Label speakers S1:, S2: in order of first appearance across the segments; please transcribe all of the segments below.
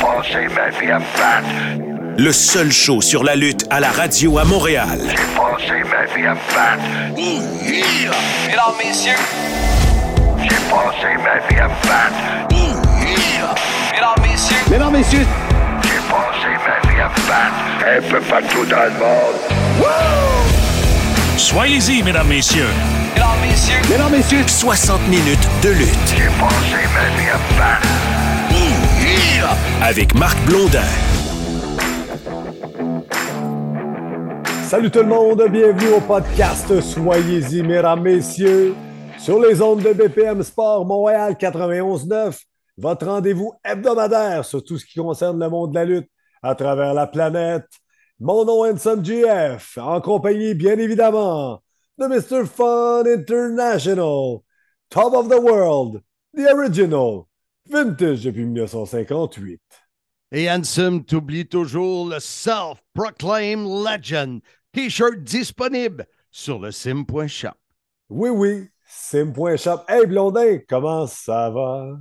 S1: passé ma vie à me battre.
S2: Le seul show sur la lutte à la radio à Montréal.
S1: J'ai passé ma vie à me battre.
S3: Mesdames, messieurs,
S1: J'ai passé ma vie à me battre.
S3: mesdames, messieurs,
S4: Mesdames, messieurs,
S1: J'ai passé ma vie à me battre. Un peu partout dans le monde.
S5: Soyez-y, mesdames, messieurs.
S3: mesdames, messieurs,
S4: mesdames, messieurs,
S2: 60 minutes de lutte
S1: J'ai passé ma vie à me battre.
S2: Avec Marc Blondin.
S4: Salut tout le monde, bienvenue au podcast Soyez-y, mesdames, messieurs. Sur les ondes de BPM Sport Montréal 91.9, votre rendez-vous hebdomadaire sur tout ce qui concerne le monde de la lutte à travers la planète. Mon nom est Handsome GF, en compagnie, bien évidemment, de Mr. Fun International, Top of the World, The Original, Vintage depuis 1958.
S6: Et Handsome, t'oublies toujours le Self-Proclaimed Legend. T-shirt disponible sur le sim.shop.
S4: Oui, oui, sim.shop. Hey Blondin, comment ça va?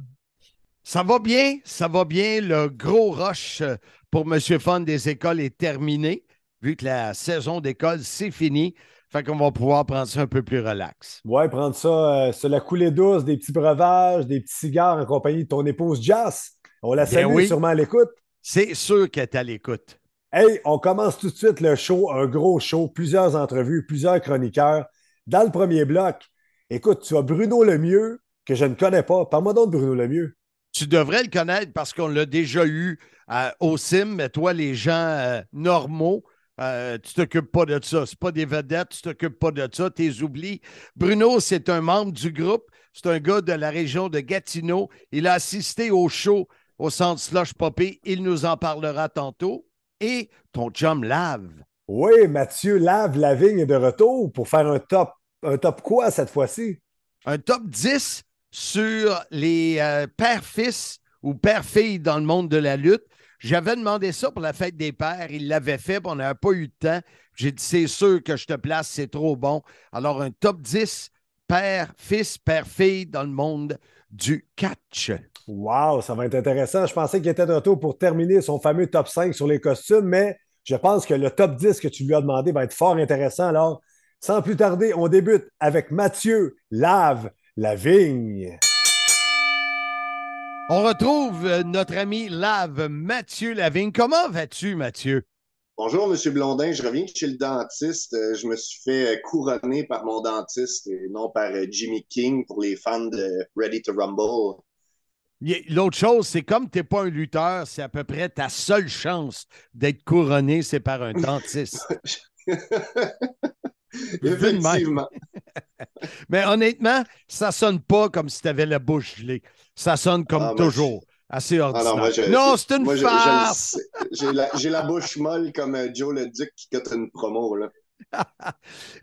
S6: Ça va bien, ça va bien. Le gros rush euh, pour Monsieur Fun des écoles est terminé, vu que la saison d'école, c'est fini. Fait qu'on va pouvoir prendre ça un peu plus relax.
S4: Ouais, prendre ça euh, sur la coulée douce, des petits breuvages, des petits cigares en compagnie de ton épouse Jazz. On la salue
S6: oui.
S4: sûrement à l'écoute.
S6: C'est sûr qu'elle est à l'écoute.
S4: Hey, on commence tout de suite le show, un gros show, plusieurs entrevues, plusieurs chroniqueurs. Dans le premier bloc, écoute, tu as Bruno Lemieux, que je ne connais pas. Parle-moi donc de Bruno Lemieux.
S6: Tu devrais le connaître parce qu'on l'a déjà eu euh, au sim, mais toi, les gens euh, normaux, euh, tu t'occupes pas de ça. C'est pas des vedettes, tu t'occupes pas de ça, tu les oublies. Bruno, c'est un membre du groupe. C'est un gars de la région de Gatineau. Il a assisté au show au centre Slush Poppy. Il nous en parlera tantôt. Et ton chum Lave.
S4: Oui, Mathieu Lave Lavigne est de retour pour faire un top. Un top quoi cette fois-ci?
S6: un top 10 sur les euh, pères-fils ou pères-filles dans le monde de la lutte. J'avais demandé ça pour la fête des pères. Il l'avait fait, puis on n'avait pas eu de temps. J'ai dit, c'est sûr que je te place, c'est trop bon. Alors, un top 10 père-fils, père-fille dans le monde du catch.
S4: Wow, ça va être intéressant. Je pensais qu'il était de retour pour terminer son fameux top 5 sur les costumes, mais je pense que le top 10 que tu lui as demandé va être fort intéressant. Alors, sans plus tarder, on débute avec Mathieu Lave Lavigne.
S6: On retrouve euh, notre ami Lave, Mathieu Lavigne. Comment vas-tu, Mathieu?
S7: Bonjour, Monsieur Blondin. Je reviens chez le dentiste. Euh, Je me suis fait euh, couronner par mon dentiste et non par Jimmy King pour les fans de Ready to Rumble.
S6: L'autre chose, c'est comme tu n'es pas un lutteur, c'est à peu près ta seule chance d'être couronné, c'est par un dentiste.
S7: Effectivement.
S6: Mais honnêtement, ça sonne pas comme si tu avais la bouche gelée. Ça sonne comme
S7: Ah,
S6: toujours, assez
S7: Ah
S6: ordinaire.
S7: non, je-
S6: non, c'est une
S7: Moi,
S6: farce.
S7: J'ai la, la bouche molle comme euh, Joe le Duc qui cote une promo. Là.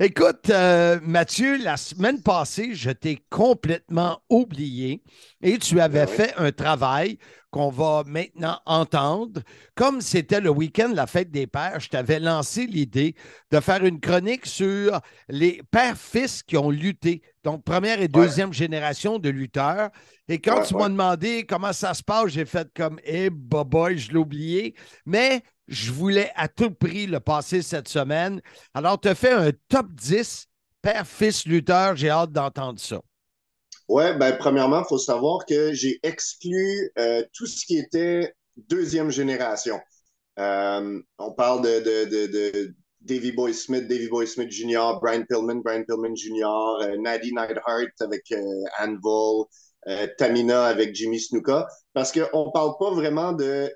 S6: Écoute, euh, Mathieu, la semaine passée, je t'ai complètement oublié et tu avais
S7: Ben oui.
S6: fait un travail qu'on va maintenant entendre. Comme c'était le week-end de la fête des pères, je t'avais lancé l'idée de faire une chronique sur les pères-fils qui ont lutté. Donc, première et deuxième génération de lutteurs. Et quand
S7: Ouais,
S6: tu
S7: ouais.
S6: m'as demandé comment ça se passe, j'ai fait comme, eh, boy, je l'ai oublié. Mais je voulais à tout prix le passer cette semaine. Alors, tu as fait un top 10 père-fils lutteur. J'ai hâte d'entendre ça.
S7: Ouais, ben, premièrement, il faut savoir que j'ai exclu euh, tout ce qui était deuxième génération. Euh, on parle de, de, de, de Davy Boy Smith, Davy Boy Smith Jr., Brian Pillman, Brian Pillman Jr., euh, Nadie Neidhart avec euh, Anvil, euh, Tamina avec Jimmy Snuka, parce qu'on parle pas vraiment de,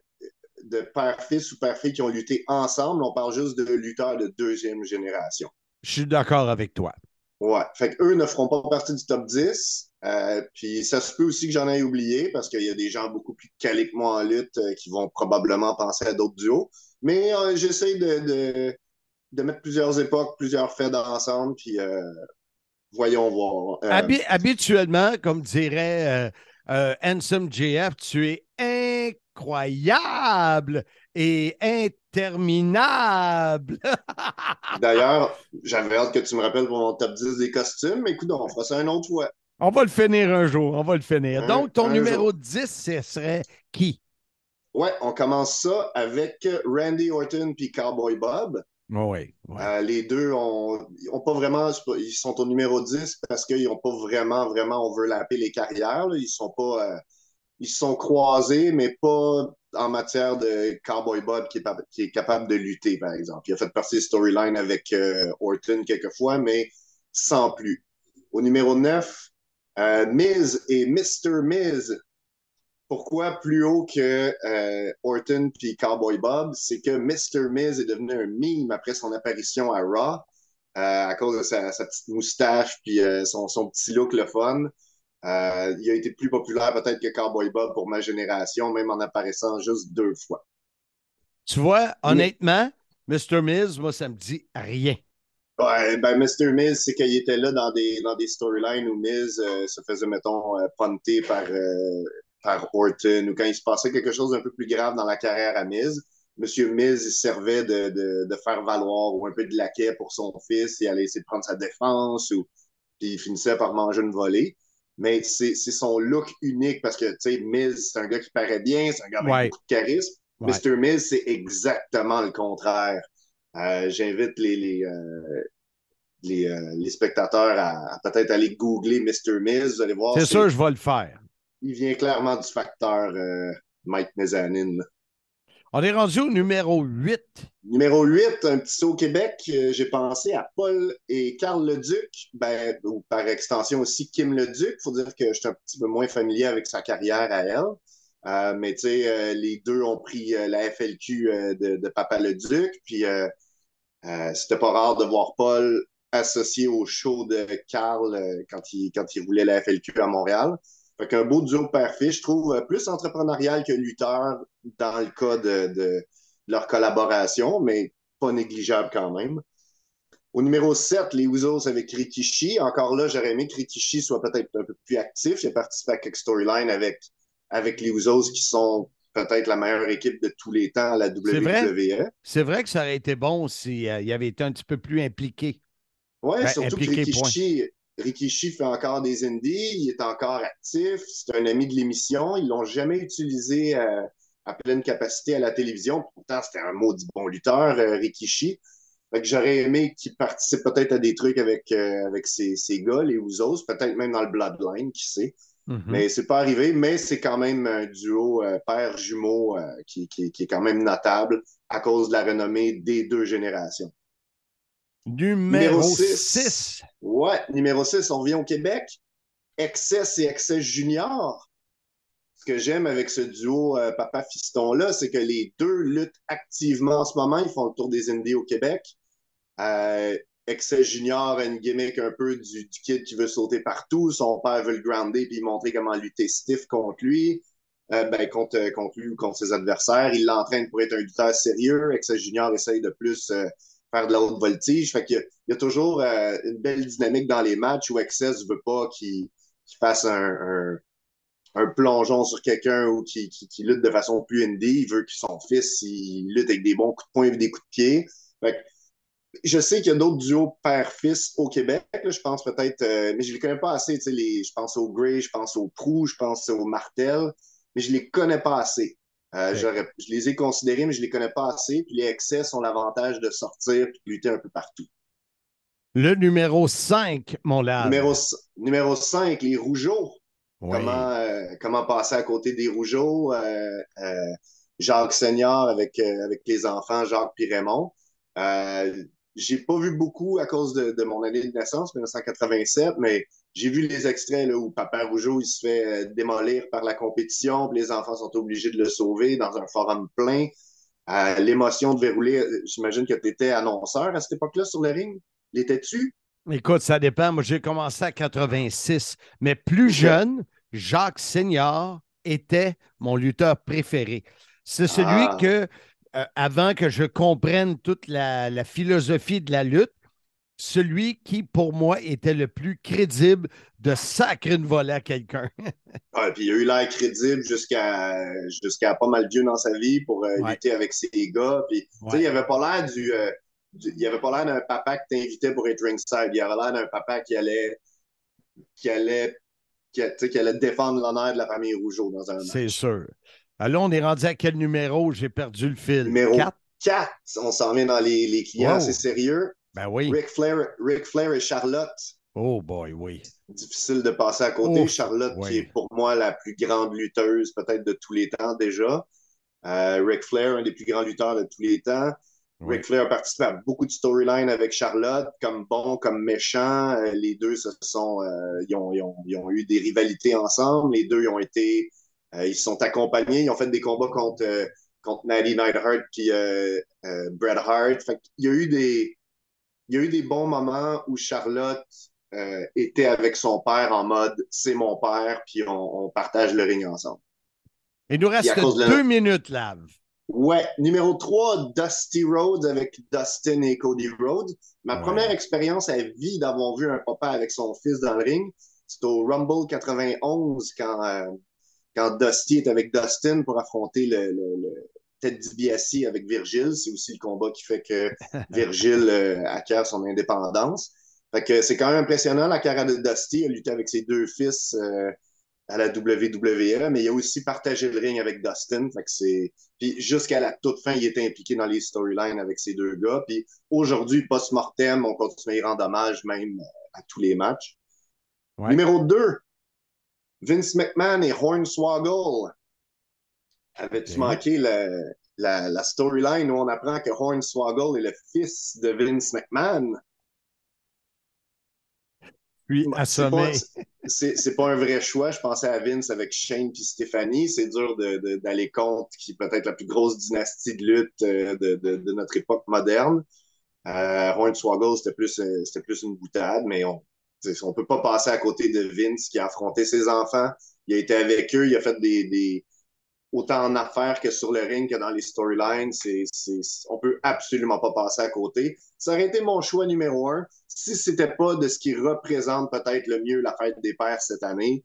S7: de père-fils ou père-fille qui ont lutté ensemble, on parle juste de lutteurs de deuxième génération.
S6: Je suis d'accord avec toi.
S7: Ouais. Fait qu'eux ne feront pas partie du top 10. Euh, puis ça se peut aussi que j'en ai oublié parce qu'il y a des gens beaucoup plus calés que moi en lutte euh, qui vont probablement penser à d'autres duos. Mais euh, j'essaie de, de, de mettre plusieurs époques, plusieurs faits ensemble, puis voyons voir.
S6: Habi- habituellement, comme dirait Handsome JF, tu es incroyable et interminable.
S7: D'ailleurs, j'avais hâte que tu me rappelles pour mon top 10 des costumes, mais écoute, on fera ça une autre fois.
S6: On va le finir un jour, on va le finir.
S7: Un-
S6: Donc, ton numéro
S7: jour.
S6: 10, ce serait qui?
S7: Ouais, on commence ça avec Randy Orton puis Cowboy Bob.
S6: Oui, ouais.
S7: Euh, les deux ont, ont pas vraiment, ils sont au numéro 10 parce qu'ils n'ont pas vraiment, vraiment overlappé les carrières. là. Ils sont pas, euh, ils se sont croisés, mais pas en matière de Cowboy Bob qui est, pa- qui est capable de lutter, par exemple. Il a fait partie des storylines avec euh, Orton quelquefois, mais sans plus. Au numéro 9, euh, Miz et Mr. Miz. Pourquoi plus haut que euh, Orton puis Cowboy Bob? C'est que Mr. Miz est devenu un meme après son apparition à Raw euh, à cause de sa, sa petite moustache puis son, son petit look le fun. Il a été plus populaire peut-être que Cowboy Bob pour ma génération, même en apparaissant juste deux fois.
S6: Tu vois, honnêtement, Mr. Miz, moi, ça me dit rien.
S7: Ouais, ben Mr. Miz, c'est qu'il était là dans des, dans des storylines où Miz euh, se faisait, mettons, euh, punter par, euh, par Orton ou quand il se passait quelque chose d'un peu plus grave dans la carrière à Miz. Monsieur Miz, il servait de, de, de faire valoir ou un peu de laquais pour son fils. Il allait essayer de prendre sa défense ou puis il finissait par manger une volée. Mais c'est c'est son look unique parce que, tu sais, Miz, c'est un gars qui paraît bien, c'est un gars avec
S6: Ouais.
S7: beaucoup de charisme.
S6: Ouais.
S7: Mr. Miz, c'est exactement le contraire. Euh, J'invite les, les, euh, les, euh, les spectateurs à, à peut-être aller googler Mr. Miz. Vous allez voir.
S6: C'est sûr, je vais le faire.
S7: Il vient clairement du facteur Mike Mezzanine.
S6: On est rendu au numéro 8.
S7: Numéro 8, un petit saut au Québec. euh, J'ai pensé à Paul et Carl Leduc, ben, ou par extension aussi Kim Leduc. Il faut dire que je suis un petit peu moins familier avec sa carrière à elle. Euh, mais tu sais, euh, les deux ont pris euh, la FLQ euh, de, de Papa Leduc. Puis euh, euh, c'était pas rare de voir Paul associé au show de Carl quand, il, quand il roulait la FLQ à Montréal. Fait qu'un beau duo père-fils, je trouve plus entrepreneurial que lutteur dans le cas de, de leur collaboration, mais pas négligeable quand même. Au numéro 7, les Usos avec Rikishi. Encore là, j'aurais aimé que Rikishi soit peut-être un peu plus actif. J'ai participé à quelques storylines avec, avec les Usos qui sont peut-être la meilleure équipe de tous les temps à la? WWE.
S6: C'est vrai que ça aurait été bon s'il avait été un petit peu plus impliqué.
S7: Ouais,
S6: Ben,
S7: surtout
S6: impliqué,
S7: que Rikishi, Rikishi fait encore des indies, il est encore actif, c'est un ami de l'émission, ils l'ont jamais utilisé euh, à pleine capacité à la télévision. Pourtant, c'était un maudit bon lutteur, euh, Rikishi. J'aurais aimé qu'il participe peut-être à des trucs avec, euh, avec ces, ces gars, les Usos, peut-être même dans le Bloodline, qui sait.
S6: Mhm.
S7: Mais c'est pas arrivé, mais c'est quand même un duo euh, père-jumeau euh, qui, qui, qui est quand même notable à cause de la renommée des deux générations.
S6: Numéro
S7: Numéro six.
S6: 6.
S7: Ouais, numéro 6, on revient au Québec. Excess et Excess Junior. Ce que j'aime avec ce duo euh, papa-fiston-là, c'est que les deux luttent activement en ce moment. Ils font le tour des Indies au Québec. Euh, Excess Junior a une gimmick un peu du, kid qui veut sauter partout. Son père veut le grounder puis montrer comment lutter stiff contre lui. Euh, ben, contre, contre lui ou contre ses adversaires. Il l'entraîne pour être un lutteur sérieux. Excess Junior essaye de plus euh, faire de la haute voltige. Fait qu'il y a, il y a toujours euh, une belle dynamique dans les matchs où Excess veut pas qu'il fasse un, plongeon sur quelqu'un ou qu'il lutte de façon plus indie. Il veut que son fils il lutte avec des bons coups de poing et des coups de pied. Fait que je sais qu'il y a d'autres duos père-fils au Québec. là. je pense peut-être, euh, mais je les connais pas assez. Les, je pense au Gray, je pense au Prou, je pense au Martel, mais je les connais pas assez. Euh, Je les ai considérés, mais je les connais pas assez. Puis les excès ont l'avantage de sortir et de lutter un peu partout.
S6: Le numéro 5, mon lave.
S7: Numéro, numéro 5, les Rougeaux. Comment, euh, comment passer à côté des Rougeaux? Jacques Senior avec, avec les enfants, Jacques. Euh, j'ai pas vu beaucoup à cause de, de mon année de naissance, 1987, mais j'ai vu les extraits là, où Papa Rougeau il se fait euh, démolir par la compétition, puis les enfants sont obligés de le sauver dans un forum plein. Euh, L'émotion devait rouler. euh, J'imagine que tu étais annonceur à cette époque-là sur le ring. L'étais-tu?
S6: Écoute, ça dépend. Moi, j'ai commencé à 86, mais plus jeune, Jacques Senior était mon lutteur préféré. C'est celui
S7: Ah.
S6: que, euh, avant que je comprenne toute la, la philosophie de la lutte, celui qui, pour moi, était le plus crédible de sacrer une volée à quelqu'un.
S7: Ouais, puis il a eu l'air crédible jusqu'à jusqu'à pas mal vieux dans sa vie pour euh,
S6: Ouais.
S7: lutter avec ses gars. Puis,
S6: Ouais.
S7: il avait pas l'air du, euh, du- il avait pas l'air d'un papa que t'invitais pour être ringside. Il avait l'air d'un papa qui allait qui allait qui, allait défendre l'honneur de la famille Rougeau dans un match.
S6: C'est sûr. Ah, là, on est rendu à quel numéro? J'ai perdu le fil.
S7: Numéro
S6: Quatre?
S7: 4. On s'en vient dans les, les clients,
S6: Wow.
S7: c'est sérieux.
S6: Ben oui.
S7: Ric Flair, Ric Flair et Charlotte.
S6: Oh boy, oui.
S7: Difficile de passer à côté. Charlotte,
S6: oui.
S7: qui est pour moi la plus grande lutteuse peut-être de tous les temps déjà. Euh, Ric Flair, un des plus grands lutteurs de tous les temps.
S6: Oui.
S7: Ric Flair a participé à beaucoup de storylines avec Charlotte, comme bon, comme méchant. Euh, les deux se sont, euh, ils, ont, ils ont- ils ont eu des rivalités ensemble. Les deux ils ont été, ils se sont accompagnés. Ils ont fait des combats contre, euh, contre Natty Neidhart puis euh, euh, Bret Hart. Fait qu'il y a eu des, il y a eu des bons moments où Charlotte euh, était avec son père en mode c'est mon père, puis on, on partage le ring ensemble.
S6: Il nous reste
S7: la-
S6: deux minutes, Lave.
S7: Ouais, numéro 3, Dusty Rhodes avec Dustin et Cody Rhodes. Ma
S6: Ouais.
S7: première expérience à vie d'avoir vu un papa avec son fils dans le ring, c'est au Rumble 91 quand, euh, quand Dusty est avec Dustin pour affronter le, le, le Ted DiBiase avec Virgil. C'est aussi le combat qui fait que Virgil euh, acquiert son indépendance. Fait que c'est quand même impressionnant la carrière de Dusty. Il a lutté avec ses deux fils euh, à la WWE, mais il a aussi partagé le ring avec Dustin. Fait que c'est puis jusqu'à la toute fin, il était impliqué dans les storylines avec ces deux gars. Puis aujourd'hui, post-mortem, on continue à y rendre hommage même euh, à tous les matchs.
S6: Ouais.
S7: Numéro 2, Vince McMahon et Hornswoggle. Avais-tu manqué le- la, la storyline où on apprend que Hornswoggle est le fils de Vince McMahon?
S6: Puis
S7: pas,
S6: assommé.
S7: c'est- c'est pas un vrai choix. Je pensais à Vince avec Shane puis Stéphanie. C'est dur d'aller contre qui est peut-être la plus grosse dynastie de lutte euh, de, de- de notre époque moderne. Euh, Hornswoggle, c'était plus, euh, plus une boutade, mais on on peut pas passer à côté de Vince qui a affronté ses enfants. Il a été avec eux, il a fait des, des autant en affaires que sur le ring que dans les storylines. C'est, c'est, on peut absolument pas passer à côté. Ça aurait été mon choix numéro un si c'était pas de ce qui représente peut-être le mieux la fête des pères cette année.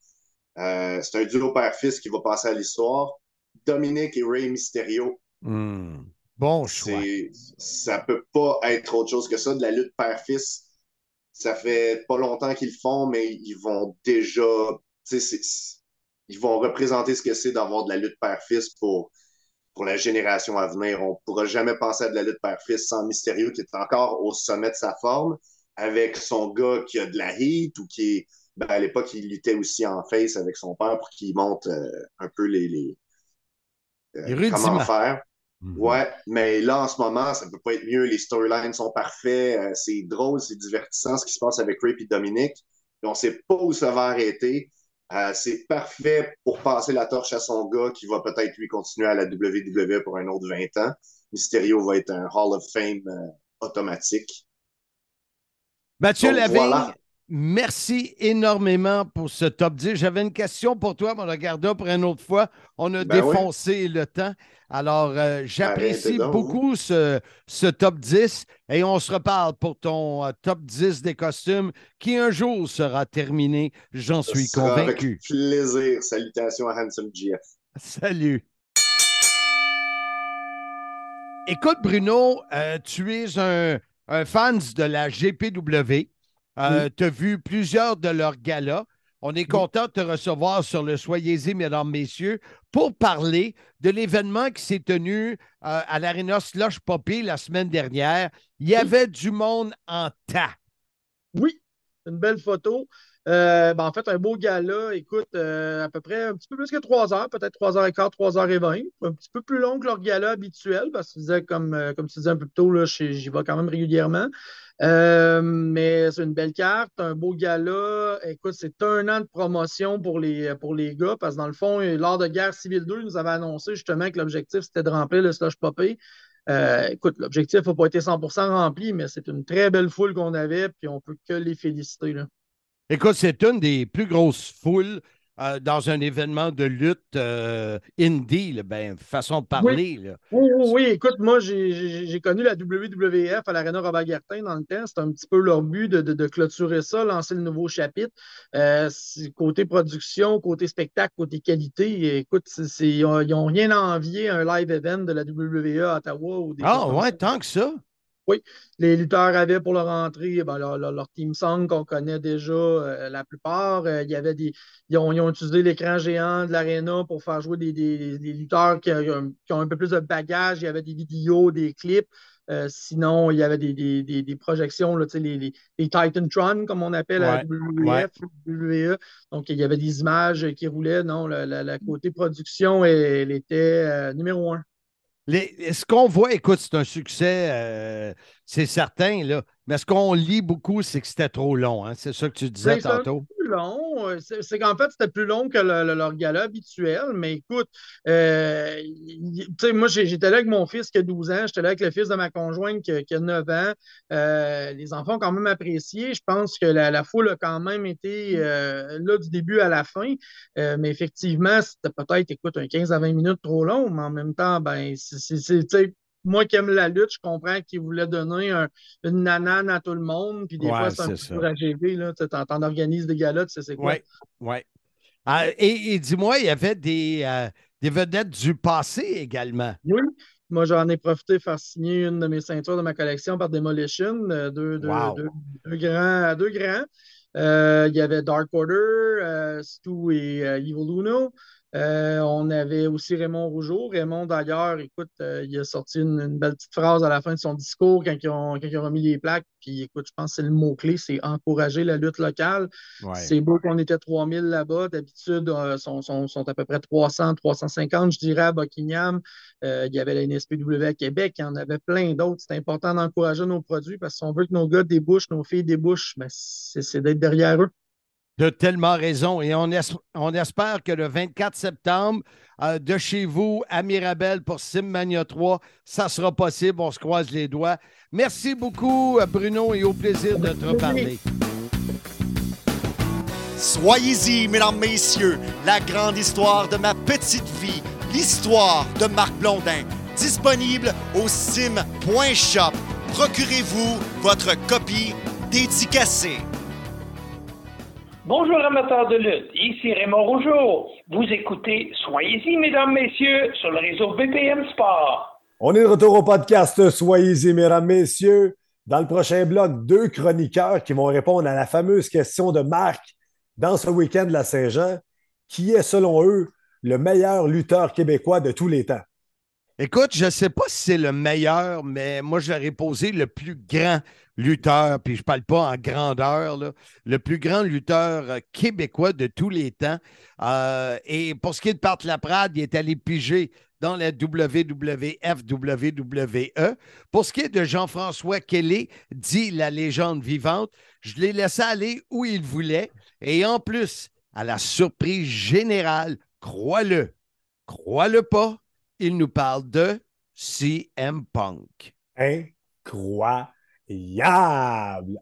S7: Euh, c'est un duo père-fils qui va passer à l'histoire. Dominique et Ray Mysterio.
S6: Hmm. Bon choix.
S7: C'est, ça peut pas être autre chose que ça. De la lutte père-fils, ça fait pas longtemps qu'ils le font, mais ils vont déjà, tu sais, c'est- ils vont représenter ce que c'est d'avoir de la lutte père-fils pour, pour la génération à venir. On pourra jamais penser à de la lutte père-fils sans Mysterio qui est encore au sommet de sa forme, avec son gars qui a de la heat ou qui est, ben, à l'époque, il luttait aussi en face avec son père pour qu'il monte euh, un peu les, les euh, comment faire.
S6: Mhm.
S7: Ouais, mais là, en ce moment, ça peut pas être mieux. Les storylines sont parfaits. euh, c'est drôle, c'est divertissant ce qui se passe avec Ray et Dominique. Puis on sait pas où ça va arrêter. Euh, c'est parfait pour passer la torche à son gars qui va peut-être lui continuer à la WWE pour un autre 20 ans. Mysterio va être un Hall of Fame euh, automatique.
S6: Mathieu Lavigne,
S7: voilà.
S6: Merci énormément pour ce top 10. J'avais une question pour toi, mais on la pour une autre fois. On a
S7: Ben
S6: défoncé le temps. Alors, euh, j'apprécie beaucoup ce, ce top 10 et on se reparle pour ton euh, top 10 des costumes qui un jour sera terminé. J'en suis convaincu.
S7: Avec plaisir. Salutations à Handsome GF.
S6: Salut. Écoute, Bruno, euh, tu es un, un fan de la GPW. Euh, Tu as vu plusieurs de leurs galas. On est content de te recevoir sur le Soyez-y, mesdames, messieurs, pour parler de l'événement qui s'est tenu euh, à l'Arena Slush Poppy la semaine dernière. Il y avait du monde en tas.
S8: Oui, une belle photo. Euh, ben, en fait, un beau gala, écoute, euh, à peu près un petit peu plus que trois heures, peut-être trois heures et quart, trois heures et vingt. Un petit peu plus long que leur gala habituel, parce que comme, comme tu disais un peu plus tôt, j'y vais quand même régulièrement. Euh, mais c'est une belle carte, un beau gala. Écoute, c'est un an de promotion pour les, pour les gars, parce que dans le fond, lors de Guerre civile 2, ils nous avaient annoncé justement que l'objectif, c'était de remplir le slush popé. Euh, écoute, l'objectif n'a pas été 100% rempli, mais c'est une très belle foule qu'on avait, puis on peut que les féliciter. Là.
S6: Écoute, c'est une des plus grosses foules euh, dans un événement de lutte euh, indie, là, ben, façon de parler. là.
S8: Oui, oui, oui. Écoute, moi, j'ai- connu la WWF à l'Arena Robert Gartin dans le temps. C'était un petit peu leur but de, de- de clôturer ça, lancer le nouveau chapitre. Euh, côté production, côté spectacle, côté qualité, écoute, ils n'ont rien à envier à un live event de la WWE à Ottawa. Ou des
S6: Ah, ouais, tant que ça.
S8: Les lutteurs avaient pour leur entrée ben, leur, leur- leur team song qu'on connaît déjà euh, la plupart. Euh, il y avait des, ils, ont, ils ont utilisé l'écran géant de l'aréna pour faire jouer des, des- des lutteurs qui, ont- qui ont un peu plus de bagage. Il y avait des vidéos, des clips. Euh, sinon, il y avait des, des- des- des projections, là, les, les, les Titantron, comme on appelle à
S6: Ouais,
S8: WWF, WWE. Donc, il y avait des images qui roulaient. Non, la, la- la côté production, elle, elle était euh, numéro un.
S6: Les- ce qu'on voit, écoute, c'est un succès, euh, c'est certain, là. Mais ce qu'on lit beaucoup, c'est que c'était trop long. hein. C'est ça que tu disais tantôt.
S8: plus long. Euh, C'est qu'en fait, c'était plus long que le- le- leur gala habituel. Mais écoute, euh, il- tu sais, moi, j'étais là avec mon fils qui a 12 ans. J'étais là avec le fils de ma conjointe qui, a- qui a 9 ans. Euh, les enfants ont quand même apprécié. Je pense que la, la foule a quand même été euh, là du début à la fin. Mais effectivement, c'était peut-être, écoute, un 15 à 20 minutes trop long. Mais en même temps, ben, c'est, moi qui aime la lutte, je comprends qu'il voulait donner un- une nanane à tout le monde. Puis des
S6: Ouais,
S8: fois, c'est un
S6: c'est
S8: peu pour AGV, là. T'en organises des galas, tu sais c'est quoi?
S6: Oui, oui. Ah, et et dis-moi, il y avait des, euh, des vedettes du passé également.
S8: Oui. Moi, j'en ai profité de faire signer une de mes ceintures de ma collection par Demolition, euh, deux, deux,
S6: Wow.
S8: deux- deux grands. Deux grands. Euh, il y avait Dark Order, Stu et Evil Uno. Euh, on avait aussi Raymond Rougeau. Raymond, d'ailleurs, écoute, euh, il a sorti une, une belle petite phrase à la fin de son discours quand ils ont, quand ils ont remis les plaques. Puis écoute, je pense que c'est le mot-clé, c'est encourager la lutte locale.
S6: Ouais.
S8: C'est beau qu'on était 3000 là-bas. D'habitude, euh, sont, sont, sont à peu près 300, 350, je dirais, à Buckingham. Euh, il y avait la NSPW à Québec, il y en avait plein d'autres. C'est important d'encourager nos produits parce que si on veut que nos gars débouchent, nos filles débouchent, ben, c'est c'est d'être derrière eux.
S6: As tellement raison. Et on, es- on espère que le 24 septembre, euh, de chez vous à Mirabel pour Simmania 3, ça sera possible. On se croise les doigts. Merci beaucoup, Bruno, et au plaisir de te reparler.
S9: Soyez-y, mesdames, messieurs, la grande histoire de ma petite vie, l'histoire de Marc Blondin, disponible au sim.shop. Procurez-vous votre copie dédicacée.
S10: Bonjour amateurs de lutte, ici Raymond Rougeau. Vous écoutez Soyez-y, mesdames, messieurs, sur le réseau BPM Sport.
S4: On est de retour au podcast. Soyez-y, mesdames, messieurs. Dans le prochain bloc, deux chroniqueurs qui vont répondre à la fameuse question de Marc dans ce week-end de la Saint-Jean. Qui est, selon eux, le meilleur lutteur québécois de tous les temps?
S6: Écoute, je ne sais pas si c'est le meilleur, mais moi, ai posé le plus grand lutteur, puis je ne parle pas en grandeur, là, le plus grand lutteur euh, québécois de tous les temps. Euh, et pour ce qui est de Pat Laprade, il est allé piger dans la WWF, WWE. Pour ce qui est de Jean-François Kelly, dit la légende vivante, je l'ai laissé aller où il voulait. Et en plus, à la surprise générale, crois-le, crois-le pas, il nous parle de CM Punk.
S4: Incroyable!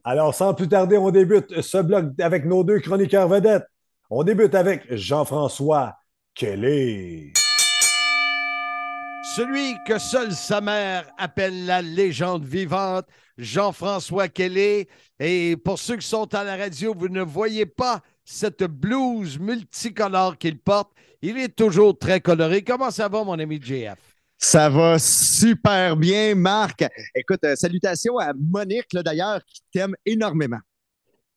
S4: Alors, sans plus tarder, on débute ce bloc avec nos deux chroniqueurs vedettes. On débute avec Jean-François Kelly.
S6: Celui que seule sa mère appelle la légende vivante, Jean-François Kelly. Et pour ceux qui sont à la radio, vous ne voyez pas cette blouse multicolore qu'il porte. Il est toujours très coloré. Comment ça va, mon ami JF?
S11: Ça va super bien, Marc. Écoute, euh, salutations à Monique, d'ailleurs, qui t'aime énormément.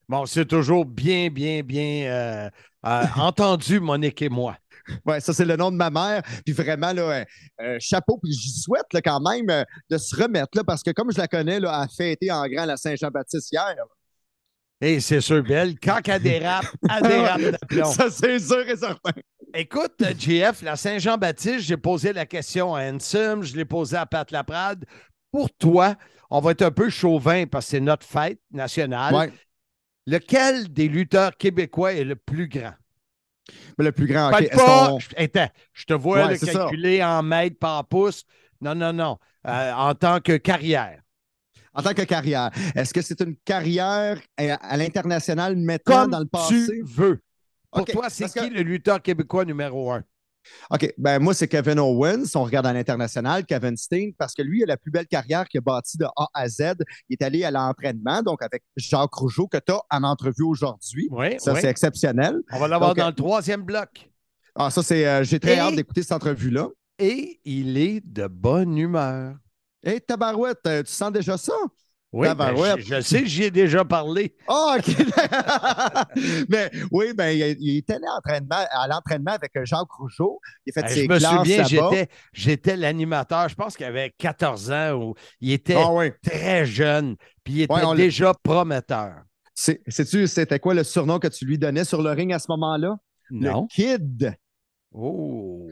S6: Bon, c'est toujours bien, bien, bien euh, euh, entendu, Monique et moi.
S11: Ouais, ça, c'est le nom de ma mère. Puis vraiment, là, euh, euh, chapeau. Puis j'y souhaite là, quand même euh, de se remettre, là, parce que comme je la connais, là, elle a fêté en grand la Saint-Jean-Baptiste hier. là.
S6: Et c'est sûr, Belle, quand elle dérape, elle dérape d'aplomb.
S11: Ça, c'est sûr et certain.
S6: Écoute, JF, la Saint-Jean-Baptiste, j'ai posé la question à Ansem, je l'ai posée à Pat Laprade. Pour toi, on va être un peu chauvin parce que c'est notre fête nationale.
S11: Ouais.
S6: Lequel des lutteurs québécois est le plus grand?
S11: Mais le plus grand,
S6: Parle
S11: OK. est-ce
S6: pas- je- Attends, je te vois
S11: Ouais,
S6: le
S11: ça.
S6: calculer en mètres par pouce. Non, non, non. Euh, en tant que carrière.
S11: En tant que carrière, est-ce que c'est une carrière à, à l'international maintenant,
S6: Comme
S11: dans le passé?
S6: tu veux. Pour toi, c'est qui
S11: que-
S6: le lutteur québécois numéro un?
S11: OK, ben moi, c'est Kevin Owens. On regarde à l'international, Kevin Steen, parce que lui, il a la plus belle carrière qu'il a bâtie de A à Z. Il est allé à l'entraînement, donc avec Jacques Rougeau, que tu as en entrevue aujourd'hui.
S6: Oui,
S11: Ça,
S6: oui.
S11: c'est exceptionnel.
S6: On va l'avoir dans le troisième bloc.
S11: Ah, ça, c'est. euh, J'ai très
S6: Et-
S11: hâte d'écouter cette entrevue-là.
S6: Et il est de bonne humeur.
S11: Hé, tabarouette, euh, tu sens déjà ça?
S6: Oui, ben, je, je sais j'y ai déjà parlé.
S11: Ah, OK. Mais oui, ben, il, il était allé à l'entraînement- avec Jacques Rougeau. Il a fait
S6: Ben,
S11: ses
S6: je me souviens, j'étais, j'étais l'animateur. Je pense qu'il avait 14 ans ou il était
S11: Ah oui.
S6: très jeune, puis il était
S11: Ouais,
S6: déjà prometteur.
S11: C'est- Sais-tu, c'était quoi le surnom que tu lui donnais sur le ring à ce moment-là?
S6: Non.
S11: Le Kid.
S6: Oh.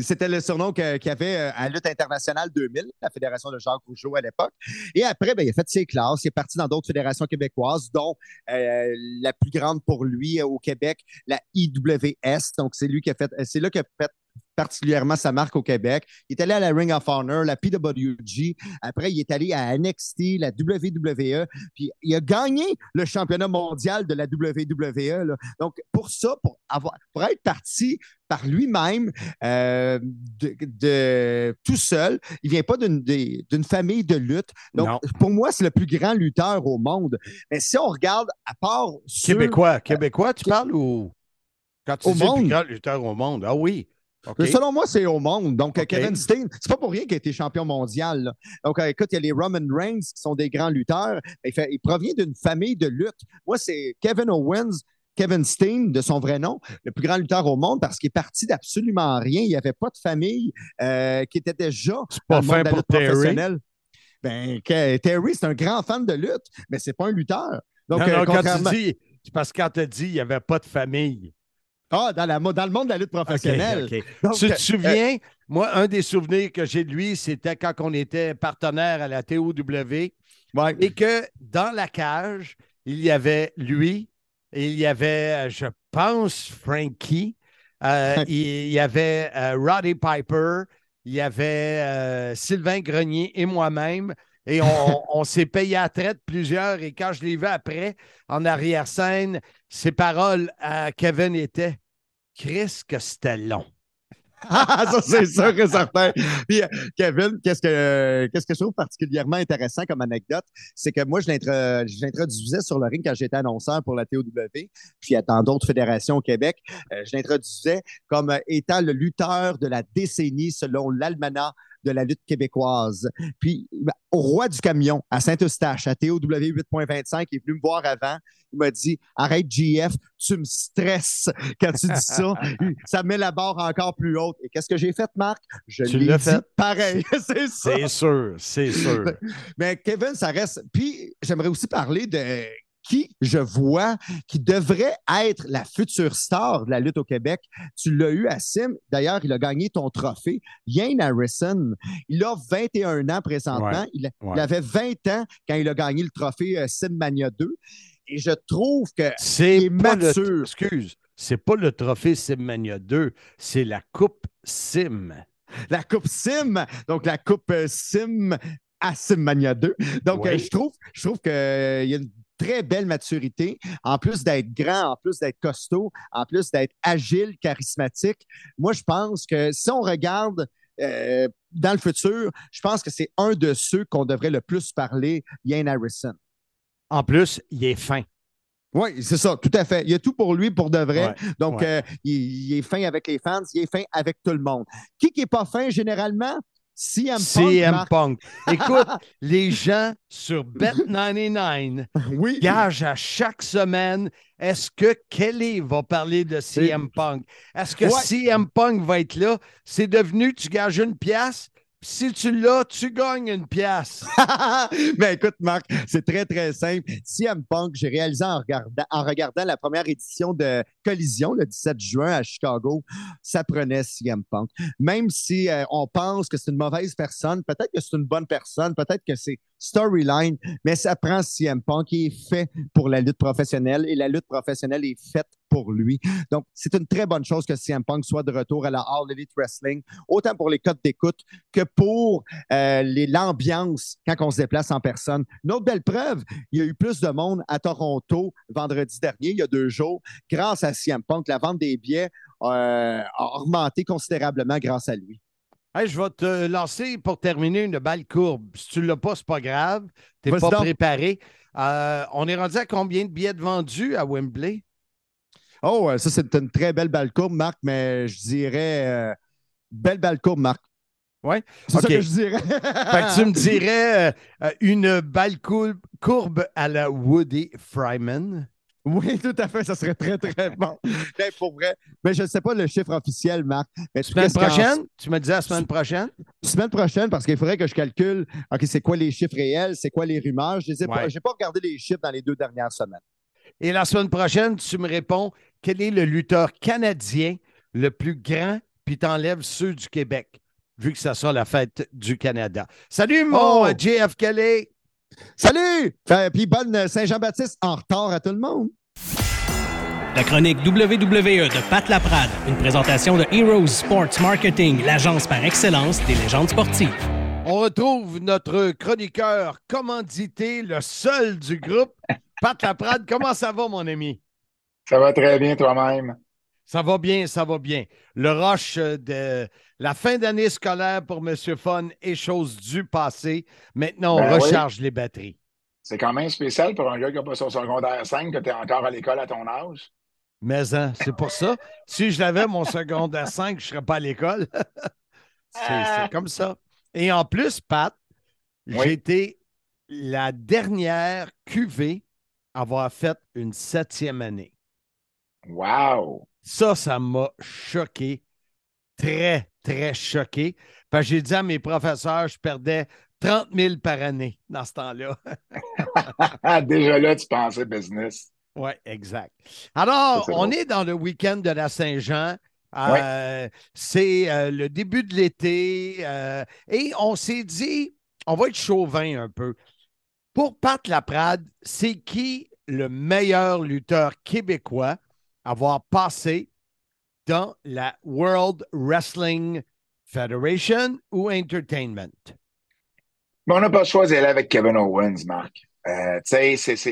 S11: C'était le surnom qu'il avait euh, à Lutte internationale 2000, la fédération de Jacques Rougeau à l'époque. Et après, ben, il a fait ses classes. Il est parti dans d'autres fédérations québécoises, dont euh, la plus grande pour lui euh, au Québec, la IWS. Donc, c'est lui qui a fait, c'est là qu'il a fait particulièrement sa marque au Québec. Il est allé à la Ring of Honor, la PWG. Après, il est allé à NXT, la WWE. Puis, il a gagné le championnat mondial de la WWE. là. Donc, pour ça, pour, avoir, pour être parti par lui-même, euh, de, de- tout seul, il vient pas d'une famille de lutte. Donc,
S6: Non.
S11: pour moi, c'est le plus grand lutteur au monde. Mais si on regarde, à part
S6: Québécois. Québécois, tu parles ou? Quand tu
S11: Au
S6: dis le plus grand lutteur au monde. Ah oui.
S11: Selon moi, c'est au monde. Donc. Kevin Steen, c'est pas pour rien qu'il a été champion mondial. là. Donc, euh, écoute, il y a les Roman Reigns qui sont des grands lutteurs. Il, fait- il provient d'une famille de lutte. Moi, c'est Kevin Owens, Kevin Steen, de son vrai nom, le plus grand lutteur au monde parce qu'il est parti d'absolument rien. Il n'y avait pas de famille euh, qui était déjà dans le monde de la
S6: pour
S11: lutte
S6: Terry.
S11: professionnelle. Ben, Terry, c'est un grand fan de lutte, mais c'est pas un lutteur. Donc,
S6: non,
S11: euh,
S6: quand tu dis. Parce que quand tu qu'il n'y avait pas de famille.
S11: Ah, dans, la, dans le monde de la lutte professionnelle. Donc,
S6: tu te
S11: euh,
S6: souviens, moi, un des souvenirs que j'ai de lui, c'était quand on était partenaire à la TOW et que dans la cage, il y avait lui, il y avait, euh, je pense, Frankie, euh, il il y avait euh, Roddy Piper, il y avait euh, Sylvain Grenier et moi-même. Et on, on s'est payé à traite plusieurs. Et quand je l'ai vu après, en arrière-scène, ses paroles à Kevin étaient Chris, que c'était long.
S11: Ça, c'est sûr et certain. Puis, euh, Kevin, qu'est-ce que, qu'est-ce que je trouve particulièrement intéressant comme anecdote, c'est que moi, je l'intro- je l'introduisais sur le ring quand j'étais annonceur pour la TOW, puis dans d'autres fédérations au Québec. Euh, je l'introduisais comme étant le lutteur de la décennie selon l'almanach de la lutte québécoise. Puis, ben, au roi du camion, à Saint-Eustache, à TOW 8.25, il est venu me voir avant. Il m'a dit Arrête, JF, tu me stresses quand tu dis ça. ça met la barre encore plus haute. Et qu'est-ce que j'ai fait, Marc? Je l'ai
S6: l'as
S11: dit
S6: fait.
S11: pareil. c'est ça.
S6: C'est sûr, c'est sûr.
S11: Mais Kevin, ça reste. Puis, j'aimerais aussi parler de qui je vois qui devrait être la future star de la lutte au Québec. Tu l'as eu à Sim. D'ailleurs, il a gagné ton trophée. Yann Harrison, il a 21 ans présentement.
S6: Ouais,
S11: Il, a-
S6: ouais.
S11: il avait 20 ans quand il a gagné le trophée euh, Sim Mania 2. Et je trouve que
S6: C'est le-
S11: mature.
S6: excuse, c'est pas le trophée Simmania 2, c'est la Coupe Sim.
S11: la Coupe Sim, donc la Coupe euh, Sim à Simmania 2. Donc,
S6: Oui.
S11: euh, je trouve, je trouve qu'il y a une très belle maturité, en plus d'être grand, en plus d'être costaud, en plus d'être agile, charismatique. Moi, je pense que si on regarde euh, dans le futur, je pense que c'est un de ceux qu'on devrait le plus parler, Ian Harrison.
S6: En plus, il est fin.
S11: Oui, c'est ça, tout à fait. Il y a tout pour lui, pour de vrai.
S6: Ouais,
S11: Donc,
S6: ouais.
S11: euh, il, il est fin avec les fans, il est fin avec tout le monde. Qui qui est pas fin généralement? CM Punk.
S6: CM
S11: Marc.
S6: Punk. Écoute, les gens sur Bet99
S11: Oui.
S6: gagent à chaque semaine. Est-ce que Kelly va parler de CM Punk? Est-ce que
S11: Ouais.
S6: CM Punk va être là? C'est devenu, tu gages une pièce. Si tu l'as, tu gagnes une pièce.
S11: Mais écoute, Marc, c'est très, très simple. CM Punk, j'ai réalisé en regardant, en regardant la première édition de Collision le 17 juin à Chicago, ça prenait CM Punk. Même si euh, on pense que c'est une mauvaise personne, peut-être que c'est une bonne personne, peut-être que c'est storyline, mais ça prend CM Punk qui est fait pour la lutte professionnelle et la lutte professionnelle est faite pour lui. Donc, c'est une très bonne chose que CM Punk soit de retour à la All Elite Wrestling, autant pour les codes d'écoute que pour euh, les- l'ambiance quand on se déplace en personne. Une autre belle preuve, il y a eu plus de monde à Toronto vendredi dernier, il y a deux jours, grâce à CM Punk. La vente des billets euh, a augmenté considérablement grâce à lui.
S6: Hey, je vais te lancer pour terminer une balle courbe. Si tu ne l'as pas, c'est pas grave. Tu n'es pas
S11: donc.
S6: préparé. Euh, on est rendu à combien de billets de vendus à Wembley?
S11: Oh, euh, ça, c'est une très belle balle courbe, Marc, mais je dirais euh, belle balle courbe, Marc.
S6: Oui.
S11: C'est ça que je dirais.
S6: Fait que tu me dirais euh, une balle courbe, à la Woody Fryman.
S11: Oui, tout à fait. Ça serait très, très bon. Ben, pour vrai. Mais je ne sais pas le chiffre officiel, Marc. Mais
S6: Semaine prochaine? Tu me disais la semaine prochaine?
S11: Semaine prochaine, parce qu'il faudrait que je calcule, OK, c'est quoi les chiffres réels, c'est quoi les rumeurs? Je n'ai pas,
S6: Ouais.
S11: j'ai pas regardé les chiffres dans les deux dernières semaines.
S6: Et la semaine prochaine, tu me réponds quel est le lutteur canadien le plus grand, puis t'enlèves ceux du Québec, vu que ça sera la fête du Canada. Salut, mon
S11: Oh!
S6: JF Kelly!
S11: Salut! Fait- Puis bonne Saint-Jean-Baptiste en retard à tout le monde.
S12: La chronique WWE de Pat Laprade, une présentation de Heroes Sports Marketing, l'agence par excellence des légendes sportives.
S6: On retrouve notre chroniqueur commandité, le seul du groupe, Pat Laprade. Comment ça va, mon ami?
S13: Ça va très bien toi-même.
S6: Ça va bien, ça va bien. Le rush euh, de la fin d'année scolaire pour M. Fun est chose du passé. Maintenant, on
S13: Ben oui.
S6: recharge les batteries.
S13: C'est quand même spécial pour un gars qui n'a pas son secondaire 5 que tu es encore à l'école à ton âge.
S6: Mais hein, c'est pour ça. Si je l'avais, mon secondaire 5, je ne serais pas à l'école. c'est c'est comme ça. Et en plus, Pat, j'ai été la dernière QV à avoir fait une septième année.
S13: Wow!
S6: Ça, ça m'a choqué. Très, très choqué. Parce que j'ai dit à mes professeurs, je perdais 30 000 par année dans ce temps-là.
S13: Déjà là, tu pensais business.
S6: Oui, exact. Alors, on est dans le week-end de la Saint-Jean. Euh, C'est euh, le début de l'été euh, et on s'est dit, on va être chauvin un peu. Pour Pat Laprade, c'est qui le meilleur lutteur québécois à avoir passé dans la World Wrestling Federation ou Entertainment?
S13: On n'a pas le choix d'y aller avec Kevin Owens, Marc. Euh,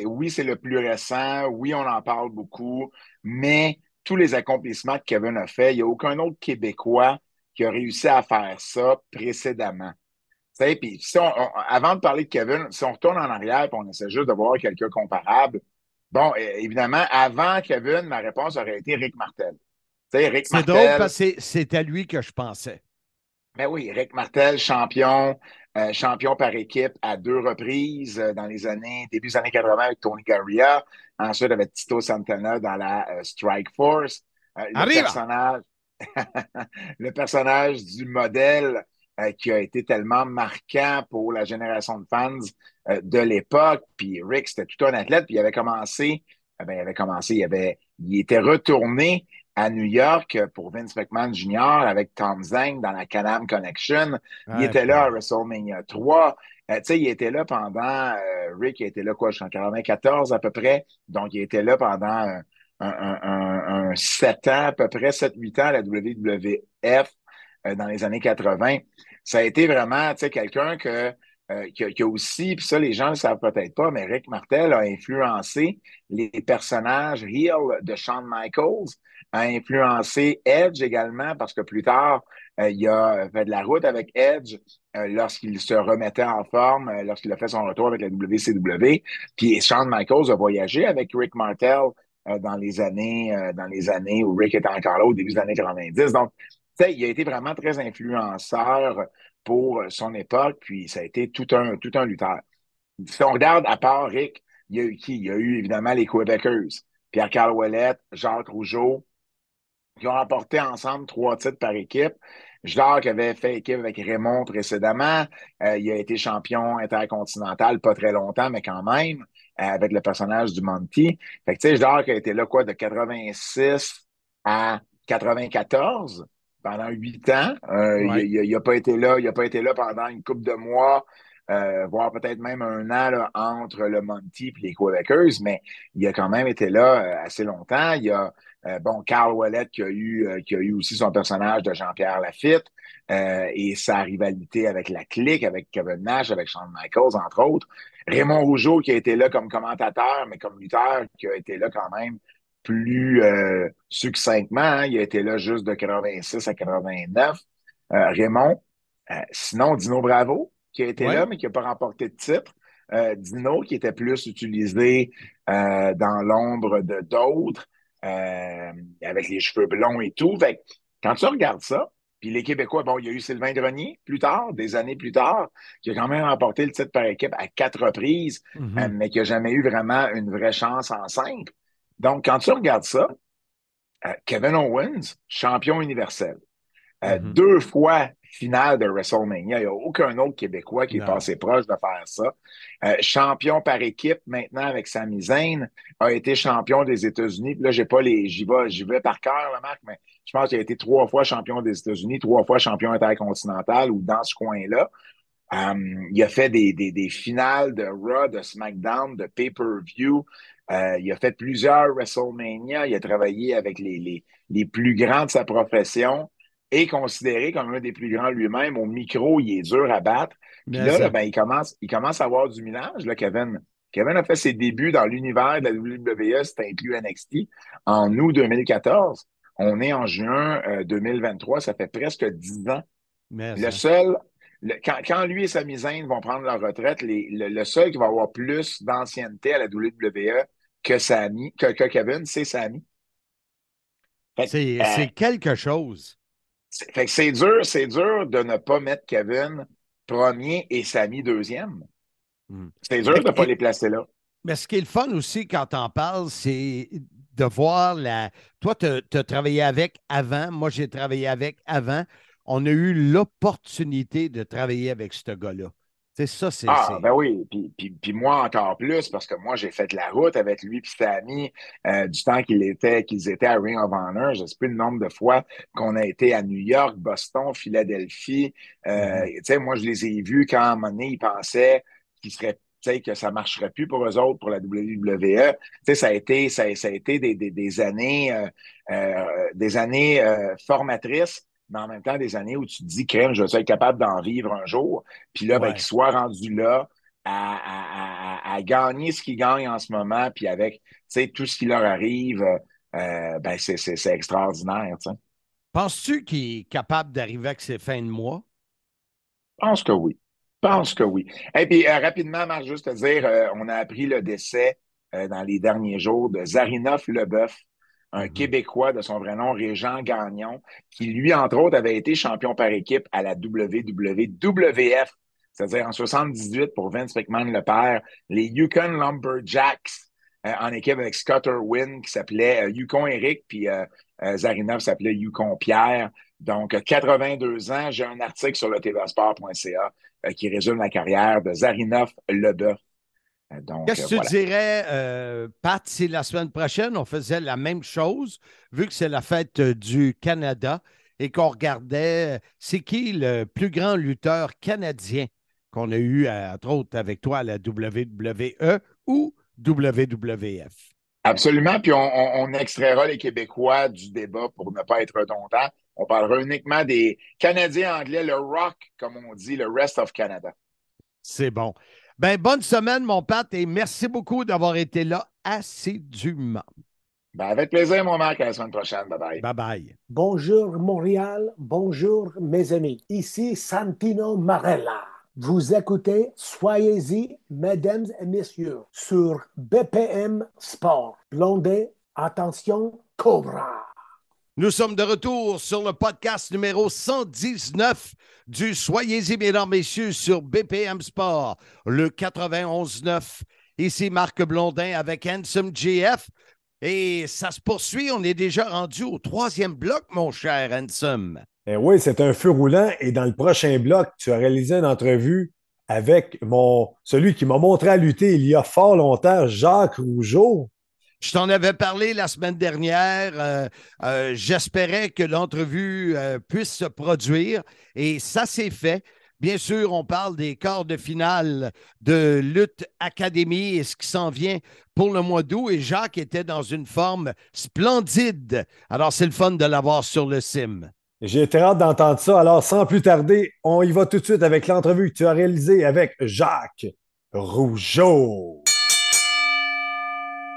S13: oui, c'est le plus récent. Oui, on en parle beaucoup. Mais tous les accomplissements que Kevin a fait, il n'y a aucun autre Québécois qui a réussi à faire ça précédemment. Puis si on- on- avant de parler de Kevin, si on retourne en arrière et on essaie juste de voir quelqu'un comparable, bon, évidemment, avant Kevin, ma réponse aurait été Rick Martel. Rick
S6: C'est
S13: Martel.
S6: drôle parce que c'est- à lui que je pensais.
S13: Ben oui, Rick Martel, champion, euh, champion par équipe à deux reprises euh, dans les années, début des années 80 avec Tony Garria, ensuite avec Tito Santana dans la euh, Strike Force. Le
S6: Arriba!
S13: personnage, le personnage du modèle euh, qui a été tellement marquant pour la génération de fans euh, de l'époque. Puis Rick, c'était tout un athlète, puis il avait commencé, eh ben, il avait commencé, il avait, il était retourné à New York pour Vince McMahon Jr. avec Tom Zane dans la Canam Connection. Il
S6: Ouais,
S13: était là à WrestleMania 3. Euh, tu sais, il était là pendant, Rick était là quoi, jusqu'en 94 à peu près. Donc, il était là pendant un, un, un, un, un 7 ans, à peu près 7-8 ans à la WWF euh, dans les années 80. Ça a été vraiment, quelqu'un que, euh, qui, aussi, puis ça, les gens ne le savent peut-être pas, mais Rick Martel a influencé les personnages heel de Shawn Michaels, a influencé Edge également, parce que plus tard, euh, il a fait de la route avec Edge lorsqu'il se remettait en forme, lorsqu'il a fait son retour avec la WCW. Puis Shawn Michaels a voyagé avec Rick Martel dans les années dans les années où Rick était encore là, au début des années 90. Donc, sais, il a été vraiment très influenceur pour son époque, puis ça a été tout un, tout un lutteur. Si on regarde, à part Rick, il y a eu qui? Il y a eu évidemment les Quebecers, Pierre-Carl Ouellette, Jacques Rougeau, qui ont remporté ensemble trois titres par équipe. Jacques avait fait équipe avec Raymond précédemment. Euh, il a été champion intercontinental pas très longtemps, mais quand même, euh, avec le personnage du Monty. Fait que, tu sais, Jacques a été là, quoi, de 86 à 94 pendant huit ans. Euh,
S6: Ouais.
S13: Il n'a pas été là, il a pas été là pendant une couple de mois, euh, voire peut-être même un an là, entre le Monty et les Quebecers, mais il a quand même été là euh, assez longtemps. Il y a euh, bon Carl Ouellet qui a eu qui a eu aussi son personnage de Jean-Pierre Lafitte et sa rivalité avec la clique, avec Kevin Nash, avec Shawn Michaels, entre autres. Raymond Rougeau qui a été là comme commentateur, mais comme lutteur, qui a été là quand même plus euh, succinctement. hein. Il a été là juste de 86 à 89. Euh, Raymond. Euh, sinon, Dino Bravo, qui a été
S6: Ouais.
S13: là, mais qui n'a pas remporté de titre. Dino, qui était plus utilisé dans l'ombre de d'autres, avec les cheveux blonds et tout. Fait quand tu regardes ça, Puis les Québécois, bon, il y a eu Sylvain Grenier plus tard, des années plus tard, qui a quand même remporté le titre par équipe à quatre reprises,
S6: Mhm.
S13: euh, mais qui n'a jamais eu vraiment une vraie chance en simple. Donc, quand tu regardes ça, euh, Kevin Owens, champion universel, euh,
S6: Mhm.
S13: deux fois finale de WrestleMania. Il n'y a aucun autre Québécois qui
S6: Non.
S13: est passé proche de faire ça. Euh, champion par équipe maintenant avec Sami Zayn, a été champion des États-Unis. Là, j'ai pas les. J'y vais, j'y vais par cœur, la marque, mais je pense qu'il a été trois fois champion des États-Unis, trois fois champion intercontinental ou dans ce coin-là. Il a fait des, des, des finales de Raw, de SmackDown, de pay-per-view. Euh, il a fait plusieurs WrestleMania. Il a travaillé avec les, les, les plus grands de sa profession et considéré comme un des plus grands lui-même. Au micro, il est dur à battre. Puis là, ben, il, commence, il commence à avoir du millage, là, Kevin. Kevin a fait ses débuts dans l'univers de la WWE, c'était inclus NXT, en août 2014. On est en juin euh, 2023, ça fait presque dix ans.
S6: Mais
S13: Le
S6: ça-
S13: seul, le- quand, quand lui et Sami Zayn vont prendre leur retraite, les- le, le seul qui va avoir plus d'ancienneté à la WWE que Sami, que, que Kevin, c'est
S6: C'est
S13: euh,
S6: c'est quelque chose.
S13: c'est- fait que c'est dur, c'est dur de ne pas mettre Kevin premier et Sami deuxième.
S6: Hmm.
S13: C'est dur de ne pas les placer là.
S6: Mais ce qui est le fun aussi quand t'en parles, c'est de voir la. Toi, tu as travaillé avec avant, moi j'ai travaillé avec avant. On a eu l'opportunité de travailler avec ce gars-là. C'est ça, c'est.
S13: Ah, ben oui. Puis, puis, puis moi encore plus, parce que moi, j'ai fait de la route avec lui puis Samy euh, du temps qu'il était, qu'ils étaient à Ring of Honor. Je ne sais plus le nombre de fois qu'on a été à New York, Boston, Philadelphie. Euh, Tu sais, moi, je les ai vus quand à un moment donné, ils pensaient qu'ils seraient tu sais, que ça marcherait plus pour eux autres, pour la WWE. Tu sais, ça a été, ça, ça a été des, des, des années, euh, des années euh, formatrices, mais en même temps des années où tu te dis, crème, je vais être capable d'en vivre un jour. Puis là, ben,
S6: Ouais.
S13: qu'ils soient rendus là à, à, à, à gagner ce qu'ils gagnent en ce moment, puis avec, tout ce qui leur arrive, euh, ben, c'est, c'est, c'est extraordinaire.
S6: Penses-tu qu'il est capable d'arriver avec ses fins de mois?
S13: Je pense que oui. Je pense que oui. Et puis, euh, rapidement, Marc, juste te dire, euh, on a appris le décès dans les derniers jours de Zarinov Leboeuf, un Québécois de son vrai nom, Régent Gagnon, qui, lui, entre autres, avait été champion par équipe à la WWF, c'est-à-dire en 78 pour Vince McMahon le père, les Yukon Lumberjacks, euh, en équipe avec Scott Irwin, qui s'appelait euh, Yukon Eric, puis euh, euh, Zarinov s'appelait Yukon Pierre. Donc, euh, 82 ans, j'ai un article sur le tvsport.ca euh, qui résume la carrière de Zarinov Leboeuf. Euh,
S6: Qu'est-ce que
S13: euh,
S6: tu dirais, euh, Pat, si la semaine prochaine, on faisait la même chose, vu que c'est la fête du Canada et qu'on regardait c'est qui le plus grand lutteur canadien qu'on a eu, entre autres, avec toi à la WWE ou WWF?
S13: Absolument. Puis on, on- on extraira les Québécois du débat pour ne pas être redondant. On parlera uniquement des Canadiens anglais, le rock, comme on dit, le rest of Canada.
S6: C'est bon. Ben, bonne semaine, mon Pat, et merci beaucoup d'avoir été là assidûment.
S13: Ben, avec plaisir, mon Marc. À la semaine prochaine. Bye bye.
S6: Bye bye.
S14: Bonjour Montréal, bonjour mes amis. Ici Santino Marella. Vous écoutez Soyez-y, mesdames et messieurs, sur BPM Sport. Blondé, attention, Cobra.
S6: Nous sommes de retour sur le podcast numéro 119 du Soyez-y, mesdames, messieurs, sur BPM Sport, le 91.9. Ici Marc Blondin avec Handsome GF. Et ça se poursuit. On est déjà rendu au troisième bloc, mon cher Handsome.
S4: Eh oui, c'est un feu roulant. Et dans le prochain bloc, tu as réalisé une entrevue avec mon, celui qui m'a montré à lutter il y a fort longtemps, Jacques Rougeau.
S6: Je t'en avais parlé la semaine dernière. Euh, euh, J'espérais que l'entrevue euh, puisse se produire et ça s'est fait. Bien sûr, on parle des quarts de finale de Lutte Académie et ce qui s'en vient pour le mois d'août. Et Jacques était dans une forme splendide. Alors, c'est le fun de l'avoir sur le sim.
S4: J'ai très hâte d'entendre ça. Alors, sans plus tarder, on y va tout de suite avec l'entrevue que tu as réalisée avec Jacques Rougeau.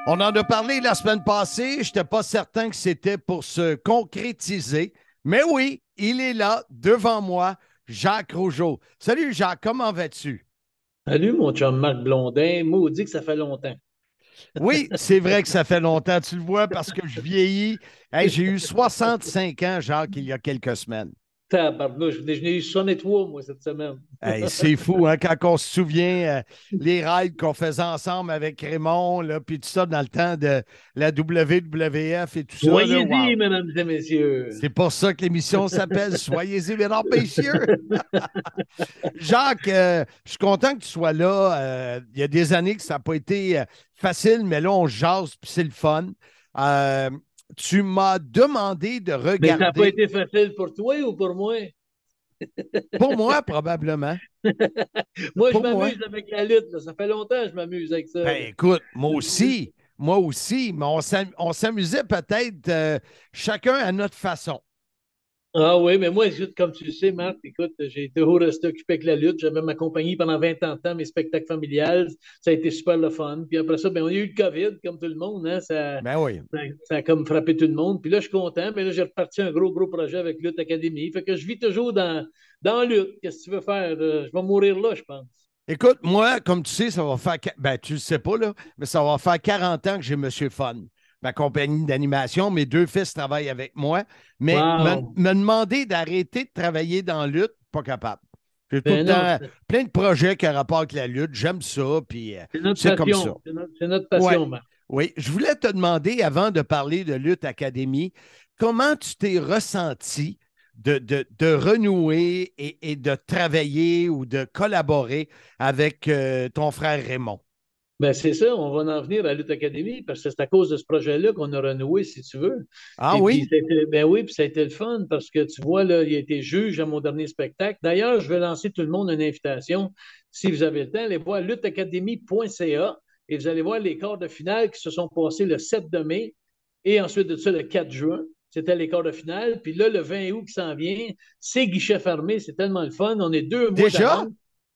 S6: On en a parlé la semaine passée. Je n'étais pas certain que c'était pour se concrétiser. Mais oui, il est là, devant moi, Jacques Rougeau. Salut Jacques, comment vas-tu?
S15: Salut, mon chum Marc Blondin. Maudit que ça fait longtemps.
S6: Oui, c'est vrai que ça fait longtemps. Tu le vois parce que je vieillis. Hey, J'ai eu 65 ans, Jacques, il y a quelques semaines.
S15: Tabarnouche, je n'ai eu 63, moi, cette semaine.
S6: Hey, c'est fou, hein, quand on se souvient euh, les rides qu'on faisait ensemble avec Raymond, là, puis tout ça dans le temps de la WWF et tout ça.
S15: Soyez-y,
S6: wow.
S15: mesdames et messieurs.
S6: C'est pour ça que l'émission s'appelle Soyez-y, mesdames, messieurs. Jacques, euh, je suis content que tu sois là. Euh, il y a des années que ça n'a pas été euh, facile, mais là, on jase, puis c'est le fun. Tu m'as demandé de
S15: Mais ça n'a
S6: regarder.
S15: pas été facile pour toi ou pour moi?
S6: Pour moi, probablement.
S15: Moi, je
S6: Pour
S15: m'amuse avec la lutte. là. Ça fait longtemps que je m'amuse avec ça.
S6: Ben, écoute, moi aussi, moi aussi, mais on s'amusait peut-être euh, chacun à notre façon.
S15: Ah oui, mais moi, écoute, comme tu le sais, Marc, écoute, j'ai toujours resté occupé avec la lutte. J'avais ma compagnie pendant 20 ans de temps, mes spectacles familiales. Ça a été super le fun. Puis après ça, ben, on a eu le COVID, comme tout le monde. Hein, ça,
S6: Ben oui.
S15: ça, ça a comme frappé tout le monde. Puis là, je suis content. Mais là, j'ai reparti un gros, gros projet avec Lutte Académie. Fait que je vis toujours dans, dans la lutte. Qu'est-ce que tu veux faire? Euh, Je vais mourir là, je pense.
S6: Écoute, moi, comme tu sais, ça va faire. Ben, tu le sais pas, là, mais ça va faire 40 ans que j'ai Monsieur Fun, ma compagnie d'animation. Mes deux fils travaillent avec moi. Mais
S15: Wow.
S6: me, me demander d'arrêter de travailler dans la lutte, pas capable. J'ai tout
S15: Ben
S6: le temps plein de projets qui ont rapport avec la lutte. J'aime ça, puis euh,
S15: C'est
S6: comme ça.
S15: C'est notre, passion,
S6: Ouais.
S15: Marc.
S6: Oui, je voulais te demander, avant de parler de Lutte Académie, comment tu t'es ressenti de, de, de renouer et, et de travailler ou de collaborer avec euh, ton frère Raymond?
S15: Ben, c'est ça, on va en venir à Lutte Académie parce que c'est à cause de ce projet-là qu'on a renoué, si tu veux.
S6: Ah
S15: Et
S6: oui?
S15: puis, ben oui, puis ça a été le fun parce que tu vois, là, il a été juge à mon dernier spectacle. D'ailleurs, je vais lancer tout le monde une invitation. Si vous avez le temps, allez voir lutteacadémie.ca et vous allez voir les quarts de finale qui se sont passés le 7 de mai et ensuite de ça le 4 juin. C'était les quarts de finale. Puis là, le 20 août qui s'en vient, c'est guichet fermé. C'est tellement le fun. On est deux mois
S6: Déjà?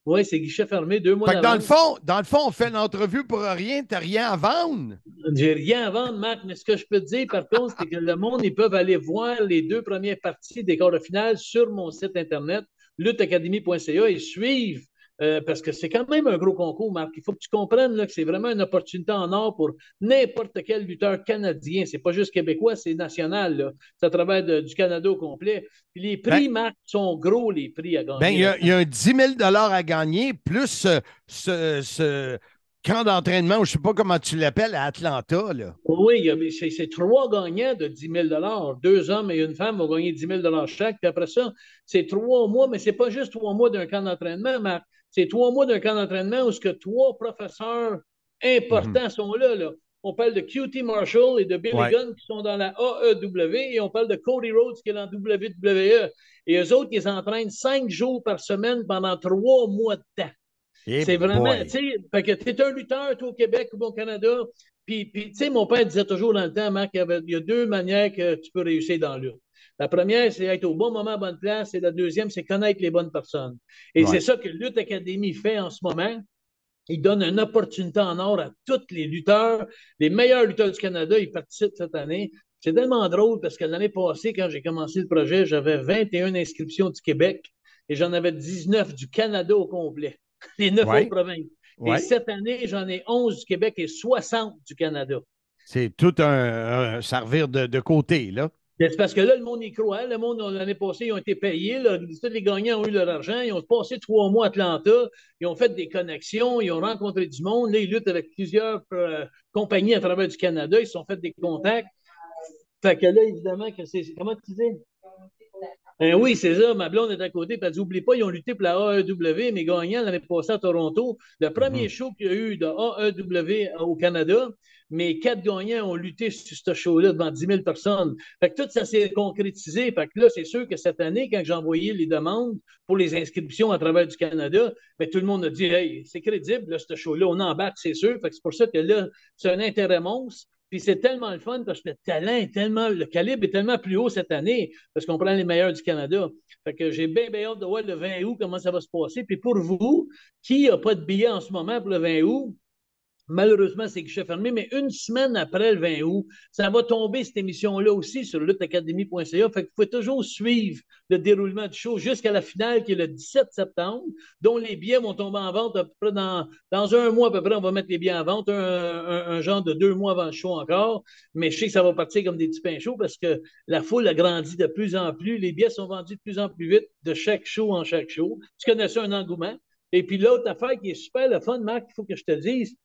S15: Oui, c'est guichet fermé, deux mois
S6: Fait que dans le fond, dans le fond, on fait l'entrevue pour rien, t'as rien à vendre.
S15: J'ai rien à vendre, Marc, mais ce que je peux te dire, par contre, c'est que le monde, ils peuvent aller voir les deux premières parties des quarts de finale sur mon site Internet, lutteacademy.ca, et suivre, euh, parce que c'est quand même un gros concours, Marc. Il faut que tu comprennes là, que c'est vraiment une opportunité en or pour n'importe quel lutteur canadien. C'est pas juste québécois, c'est national. C'est à travers de- du Canada au complet. Puis les prix, Marc, sont gros, les prix à gagner.
S6: Ben, il y, a- il y a un 10 000 à gagner, plus ce, ce- ce camp d'entraînement, ou je ne sais pas comment tu l'appelles, à Atlanta. Là.
S15: Oui, c'est trois gagnants de 10 000 Deux hommes et une femme vont gagner 10 000 chaque. Puis après ça, c'est trois mois, mais c'est pas juste trois mois d'un camp d'entraînement, Marc. C'est trois mois d'un camp d'entraînement où ce que trois professeurs importants sont là, là. On parle de QT Marshall et de Billy
S6: Ouais.
S15: Gunn qui sont dans la AEW et on parle de Cody Rhodes qui est dans WWE. Et eux autres, ils entraînent cinq jours par semaine pendant trois mois de temps.
S6: Eh
S15: c'est vraiment, tu sais, que tu es un lutteur, toi, au Québec ou au Canada. Puis, puis tu sais, mon père disait toujours dans le temps, Marc, il y, a deux manières que tu peux réussir dans lutte. La première, c'est être au bon moment, à bonne place. Et la deuxième, c'est connaître les bonnes personnes. Et
S6: Ouais.
S15: c'est ça que Lutte Académie fait en ce moment. Il donne une opportunité en or à tous les lutteurs, les meilleurs lutteurs du Canada. Ils participent cette année. C'est tellement drôle parce que l'année passée, quand j'ai commencé le projet, j'avais 21 inscriptions du Québec et j'en avais 19 du Canada au complet. Les neuf
S6: Ouais.
S15: autres provinces.
S6: Ouais.
S15: Et cette année, j'en ai 11 du Québec et 60 du Canada.
S6: C'est tout un, un servir de, de côté, là.
S15: C'est parce que là, le monde y croit. Le monde, l'année passée, ils ont été payés. là. Tous les gagnants ont eu leur argent. Ils ont passé trois mois à Atlanta. Ils ont fait des connexions. Ils ont rencontré du monde. Là, ils luttent avec plusieurs euh, compagnies à travers du Canada. Ils se sont fait des contacts. Fait que là, évidemment, que c'est. Comment tu disais? Ben oui, c'est ça. Ma blonde est à côté. Puis elle dit Oublie pas, ils ont lutté pour la AEW, mais gagnant l'année passée à Toronto. Le premier show qu'il y a eu de AEW au Canada, mais quatre gagnants ont lutté sur ce show-là devant 10 000 personnes. Fait que tout ça s'est concrétisé. Fait que là, c'est sûr que cette année, quand j'ai envoyé les demandes pour les inscriptions à travers du Canada, ben, tout le monde a dit Hey, c'est crédible, ce show-là, on embarque, c'est sûr. Fait que c'est pour ça que là, c'est un intérêt monstre. Puis c'est tellement le fun parce que le talent est tellement, le calibre est tellement plus haut cette année parce qu'on prend les meilleurs du Canada. Fait que j'ai bien, bien hâte de voir le 20 août comment ça va se passer. Puis pour vous, qui n'a pas de billet en ce moment pour le 20 août, Malheureusement, c'est guichet fermé, mais une semaine après le 20 août, ça va tomber cette émission-là aussi sur lutteacademy.ca. Fait que vous pouvez toujours suivre le déroulement du show jusqu'à la finale qui est le 17 septembre, dont les billets vont tomber en vente à peu près dans, un mois à peu près. On va mettre les billets en vente, un genre de deux mois avant le show encore. Mais je sais que ça va partir comme des petits pains chauds parce que la foule a grandi de plus en plus. Les billets sont vendus de plus en plus vite de chaque show en chaque show. Tu connais ça, un engouement. Et puis l'autre affaire qui est super le fun, Marc, il faut que je te dise,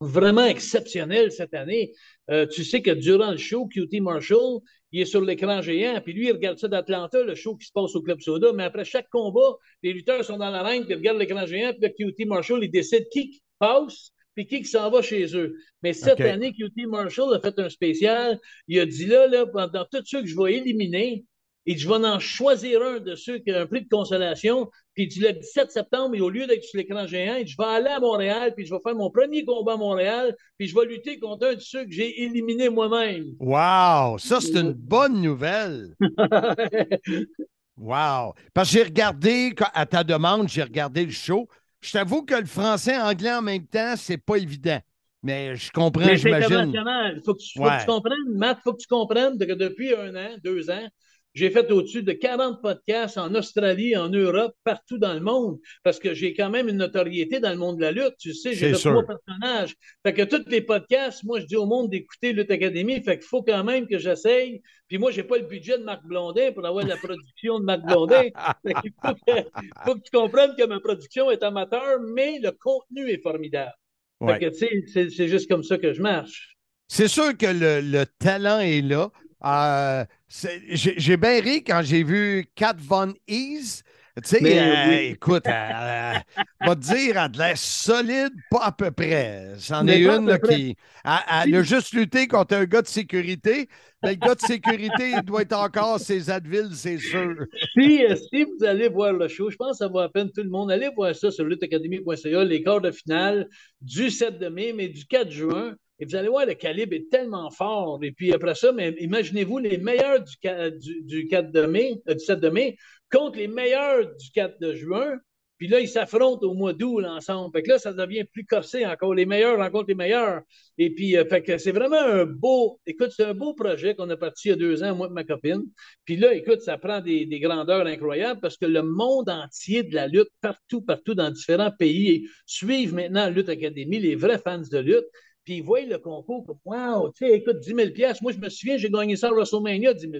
S15: vraiment exceptionnel cette année. Euh, tu sais que durant le show, QT Marshall, il est sur l'écran géant, puis lui, il regarde ça d'Atlanta, le show qui se passe au Club Soda, mais après chaque combat, les lutteurs sont dans l'arène, puis ils regardent l'écran géant, puis le QT Marshall, il décide qui passe, puis qui s'en va chez eux. Mais cette année, QT Marshall a fait un spécial. Il a dit là, là, pendant tous ceux que je vais éliminer, et je vais en choisir un de ceux qui a un prix de consolation. Puis dit le 17 septembre, et au lieu d'être sur l'écran géant, je vais aller à Montréal, puis je vais faire mon premier combat à Montréal, puis je vais lutter contre un de ceux que j'ai éliminés moi-même.
S6: Wow! Ça, c'est une bonne nouvelle. Wow! Parce que j'ai regardé, à ta demande, j'ai regardé le show. Je t'avoue que le français et anglais en même temps, c'est pas évident. Mais je comprends, j'imagine.
S15: Il faut que tu, faut
S6: Ouais.
S15: que tu comprennes, Matt, il faut que tu comprennes que depuis un an, deux ans, j'ai fait au-dessus de 40 podcasts en Australie, en Europe, partout dans le monde, parce que j'ai quand même une notoriété dans le monde de la lutte. Tu sais, j'ai trois personnages. Fait que tous les podcasts, moi, je dis au monde d'écouter Lutte Académie. Fait qu'il faut quand même que j'essaye. Puis moi, j'ai pas le budget de Marc Blondin pour avoir la production de Marc Blondin. Fait qu'il faut que, faut que tu comprennes que ma production est amateur, mais le contenu est formidable.
S6: Ouais.
S15: Fait que, tu sais, c'est- c'est juste comme ça que je marche.
S6: C'est sûr que le, le talent est là. Euh, j'ai bien ri quand j'ai vu Kat Von Ease. Tu sais, euh,
S15: oui.
S6: écoute, elle, elle- va te dire, elle a de l'air solide, pas à peu près. C'en est une là, qui. Elle, elle a juste lutté contre un gars de sécurité. Mais le gars de sécurité, il doit être encore ses Advil, c'est sûr.
S15: Si, euh, si vous allez voir le show, je pense que ça vaut à peine tout le monde. Allez voir ça sur lutteacademy.ca, les quarts de finale du 7 de mai, mais du 4 juin. Et vous allez voir, le calibre est tellement fort. Et puis après ça, mais imaginez-vous les meilleurs du, ca- du, du 4 de mai, euh, du 7 de mai contre les meilleurs du 4 de juin. Puis là, ils s'affrontent au mois d'août ensemble. Fait que là, ça devient plus corsé encore. Les meilleurs rencontrent les meilleurs. Et puis, euh, fait que c'est vraiment un beau, écoute, c'est un beau projet qu'on a parti il y a deux ans, moi et ma copine. Puis là, écoute, ça prend des, des grandeurs incroyables parce que le monde entier de la lutte, partout, partout, dans différents pays, suivent maintenant Lutte Académie, les vrais fans de lutte. Puis ils voient le concours comme Wow, tu sais, écoute, 10 000 Moi, je me souviens, j'ai gagné ça à WrestleMania, 10 000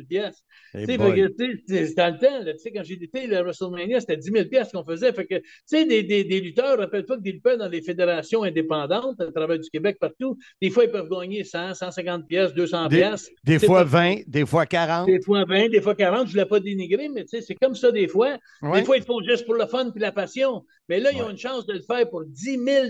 S6: Eh
S15: Tu sais, dans le temps, tu sais, quand j'ai été à WrestleMania, c'était 10 000 qu'on faisait. Fait que, tu sais, des, des, des lutteurs, rappelle-toi que des lutteurs dans les fédérations indépendantes, à travers du Québec, partout, des fois, ils peuvent gagner 100, 150 pièces, 200
S6: Des,
S15: pièces.
S6: des fois
S15: pas-
S6: 20, des fois 40.
S15: Des fois 20, des fois 40, je ne l'ai pas dénigré, mais tu sais, c'est comme ça des fois.
S6: Ouais.
S15: Des fois, ils font juste pour le fun puis la passion. Mais là, ils ont une chance de le faire pour 10 000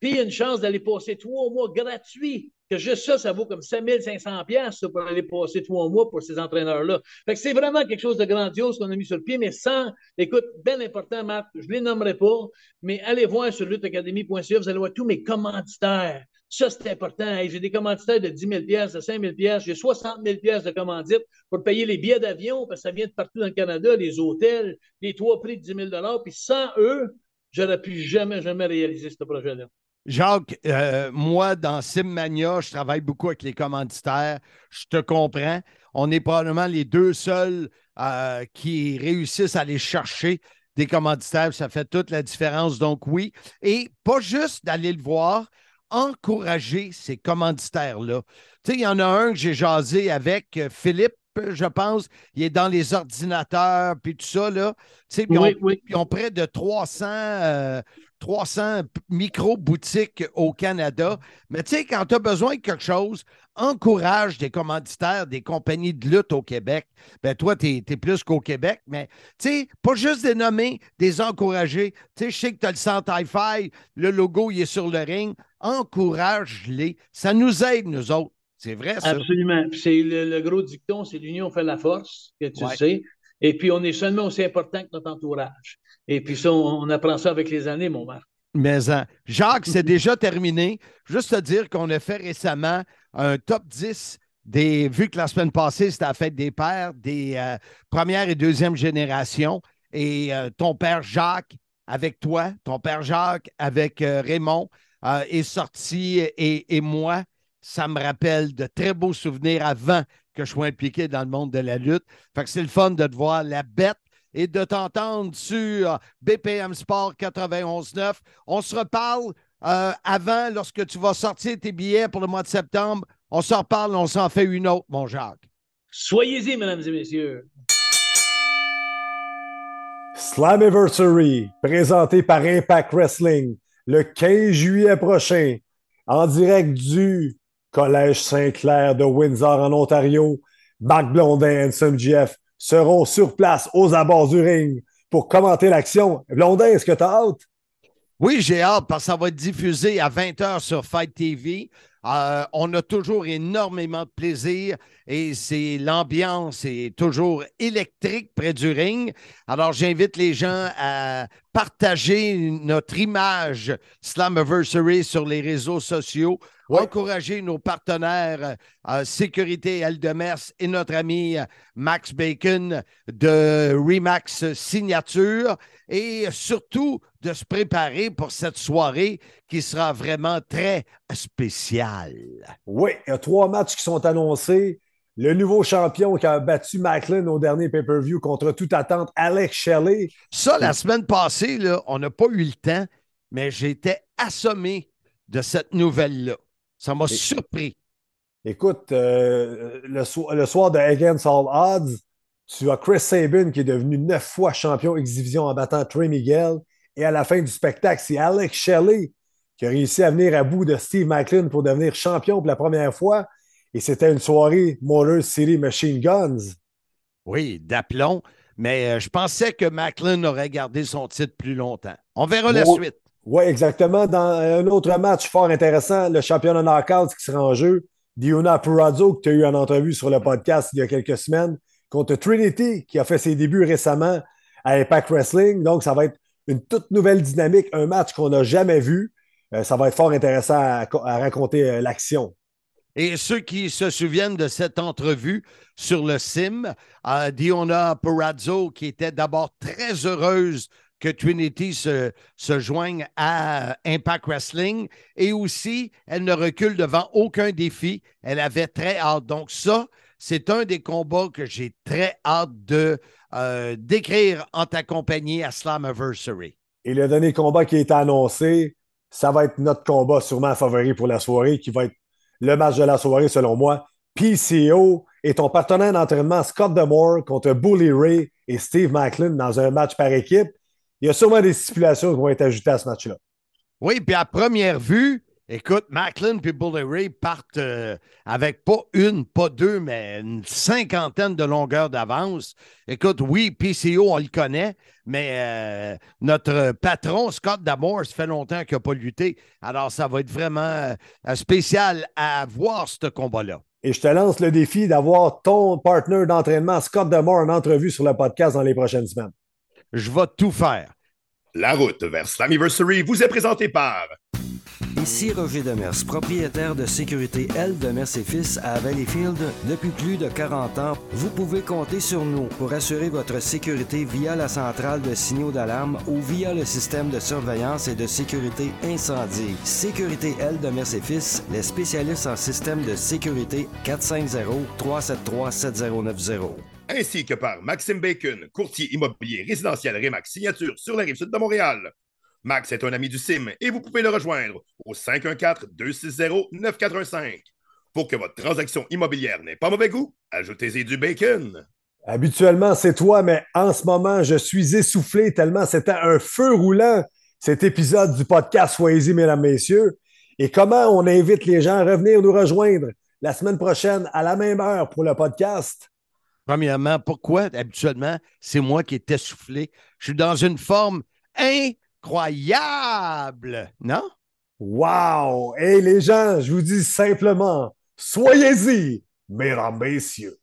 S15: puis une chance d'aller passer trois mois gratuits. Que juste ça, ça vaut comme 5 500 pièces pour aller passer trois mois pour ces entraîneurs-là. Fait que c'est vraiment quelque chose de grandiose qu'on a mis sur le pied, mais sans, écoute, bien important, Marc, je ne les nommerai pas, mais allez voir sur lutteacademy.ca, vous allez voir tous mes commanditaires. Ça, c'est important. J'ai des commanditaires de 10 000 de 5 000 j'ai 60 000 de commandite pour payer les billets d'avion, parce que ça vient de partout dans le Canada, les hôtels, les trois prix de 10 000 Puis sans eux, j'aurais pu jamais, jamais réaliser ce projet-là.
S6: Jacques, euh, moi, dans Simmania, je travaille beaucoup avec les commanditaires. Je te comprends. On est probablement les deux seuls euh, qui réussissent à aller chercher des commanditaires. Ça fait toute la différence. Donc, oui. Et pas juste d'aller le voir, encourager ces commanditaires-là. Tu sais, il y en a un que j'ai jasé avec euh, Philippe. Je pense, il est dans les ordinateurs, puis tout ça, là. Tu sais, puis
S15: Oui,
S6: on- ils ont près de 300, euh, 300 p- micro-boutiques au Canada. Mais tu sais, quand tu as besoin de quelque chose, encourage des commanditaires, des compagnies de lutte au Québec. Ben toi, tu es, plus qu'au Québec, mais tu sais, pas juste des nommer, des encourager. Tu sais, je sais que tu as le centre hi-fi, le logo, il est sur le ring. Encourage-les. Ça nous aide, nous autres. C'est vrai, ça.
S15: Absolument. Puis c'est le, le gros dicton, c'est l'union fait la force, que tu
S6: Ouais.
S15: sais. Et puis, on est seulement aussi important que notre entourage. Et puis ça, on, on apprend ça avec les années, mon Marc.
S6: Mais hein, Jacques, c'est déjà terminé. Juste te dire qu'on a fait récemment un top 10 des. Vu que la semaine passée, c'était la fête des pères, des euh, première et deuxième génération. Et euh, ton père Jacques avec toi, ton père Jacques avec euh, Raymond. est sorti et, et moi, ça me rappelle de très beaux souvenirs avant que je sois impliqué dans le monde de la lutte. Fait que c'est le fun de te voir la bête et de t'entendre sur BPM Sport 91.9. On se reparle euh, avant, lorsque tu vas sortir tes billets pour le mois de septembre. On s'en reparle, on s'en fait une autre, mon Jacques.
S15: Soyez-y, mesdames et messieurs.
S4: Slammiversary, présenté par Impact Wrestling, le 15 juillet prochain, en direct du Collège Saint-Clair de Windsor en Ontario. Marc Blondin et Sam Jeff seront sur place aux abords du ring pour commenter l'action. Blondin, est-ce que tu as hâte?
S6: Oui, j'ai hâte parce que ça va être diffusé à 20h sur Fight TV. Euh, on a toujours énormément de plaisir et c'est l'ambiance est toujours électrique près du ring. Alors, j'invite les gens à partager notre image Slammiversary sur les réseaux sociaux, encourager nos partenaires euh, Sécurité Eldemers et notre ami Max Bacon de Remax Signature et surtout de se préparer pour cette soirée qui sera vraiment très spéciale.
S4: Oui, il y a trois matchs qui sont annoncés. Le nouveau champion qui a battu Macklin au dernier pay-per-view contre toute attente, Alex Shelley.
S6: Ça, la semaine passée, là, on n'a pas eu le temps, mais j'étais assommé de cette nouvelle-là. Ça m'a surpris.
S4: Écoute, euh, le, le, soir de Against All Odds, tu as Chris Sabin qui est devenu neuf fois champion X-Division en battant Trey Miguel. Et à la fin du spectacle, c'est Alex Shelley qui a réussi à venir à bout de Steve Macklin pour devenir champion pour la première fois. Et c'était une soirée Motor City Machine Guns.
S6: Oui, d'aplomb. Mais euh, je pensais que Macklin aurait gardé son titre plus longtemps. On verra la suite.
S4: Oui, exactement. Dans un autre match fort intéressant, le championnat knockout qui sera en jeu, Diona Purazzo, que tu as eu en entrevue sur le podcast il y a quelques semaines, contre Trinity, qui a fait ses débuts récemment à Impact Wrestling. Donc, ça va être une toute nouvelle dynamique, un match qu'on n'a jamais vu. Euh, ça va être fort intéressant à, raconter euh, l'action.
S6: Et ceux qui se souviennent de cette entrevue sur le SIM, euh, Diona Perazzo, qui était d'abord très heureuse que Trinity se, se, joigne à Impact Wrestling et aussi, elle ne recule devant aucun défi. Elle avait très hâte. Donc ça, c'est un des combats que j'ai très hâte de décrire en ta compagnie à Slammiversary.
S4: Et le dernier combat qui est annoncé, ça va être notre combat sûrement favori pour la soirée, qui va être le match de la soirée selon moi. PCO et ton partenaire d'entraînement Scott Demore contre Bully Ray et Steve Macklin dans un match par équipe. Il y a sûrement des stipulations qui vont être ajoutées à ce match-là.
S6: Oui, puis à première vue, Écoute, Macklin et Bully Ray partent euh, avec pas une, pas deux, mais une cinquantaine de longueurs d'avance. Écoute, oui, PCO, on le connaît, mais euh, notre patron, Scott Damore, ça fait longtemps qu'il n'a pas lutté. Alors, ça va être vraiment euh, spécial à voir ce combat-là.
S4: Et je te lance le défi d'avoir ton partenaire d'entraînement, Scott Damore, en entrevue sur le podcast dans les prochaines semaines.
S6: Je vais tout faire.
S16: La route vers Slammiversary vous est présentée par
S17: Ici Roger Demers, propriétaire de sécurité L Demers et Fils à Valleyfield depuis plus de 40 ans. Vous pouvez compter sur nous pour assurer votre sécurité via la centrale de signaux d'alarme ou via le système de surveillance et de sécurité incendie. Sécurité L Demers et Fils, les spécialistes en système de sécurité 450-373-7090
S16: ainsi que par Maxime Bacon, courtier immobilier résidentiel Remax Signature sur la rive sud de Montréal. Max est un ami du CIM et vous pouvez le rejoindre au 514-260-9415. Pour que votre transaction immobilière n'ait pas mauvais goût, ajoutez-y du bacon.
S4: Habituellement, c'est toi, mais en ce moment, je suis essoufflé tellement c'était un feu roulant, cet épisode du podcast Soyez-y, mesdames, messieurs. Et comment on invite les gens à revenir nous rejoindre la semaine prochaine à la même heure pour le podcast?
S6: Premièrement, pourquoi habituellement c'est moi qui est essoufflé? Je suis dans une forme incroyable, non?
S4: Wow! Et les gens, je vous dis simplement, soyez-y, mesdames, messieurs.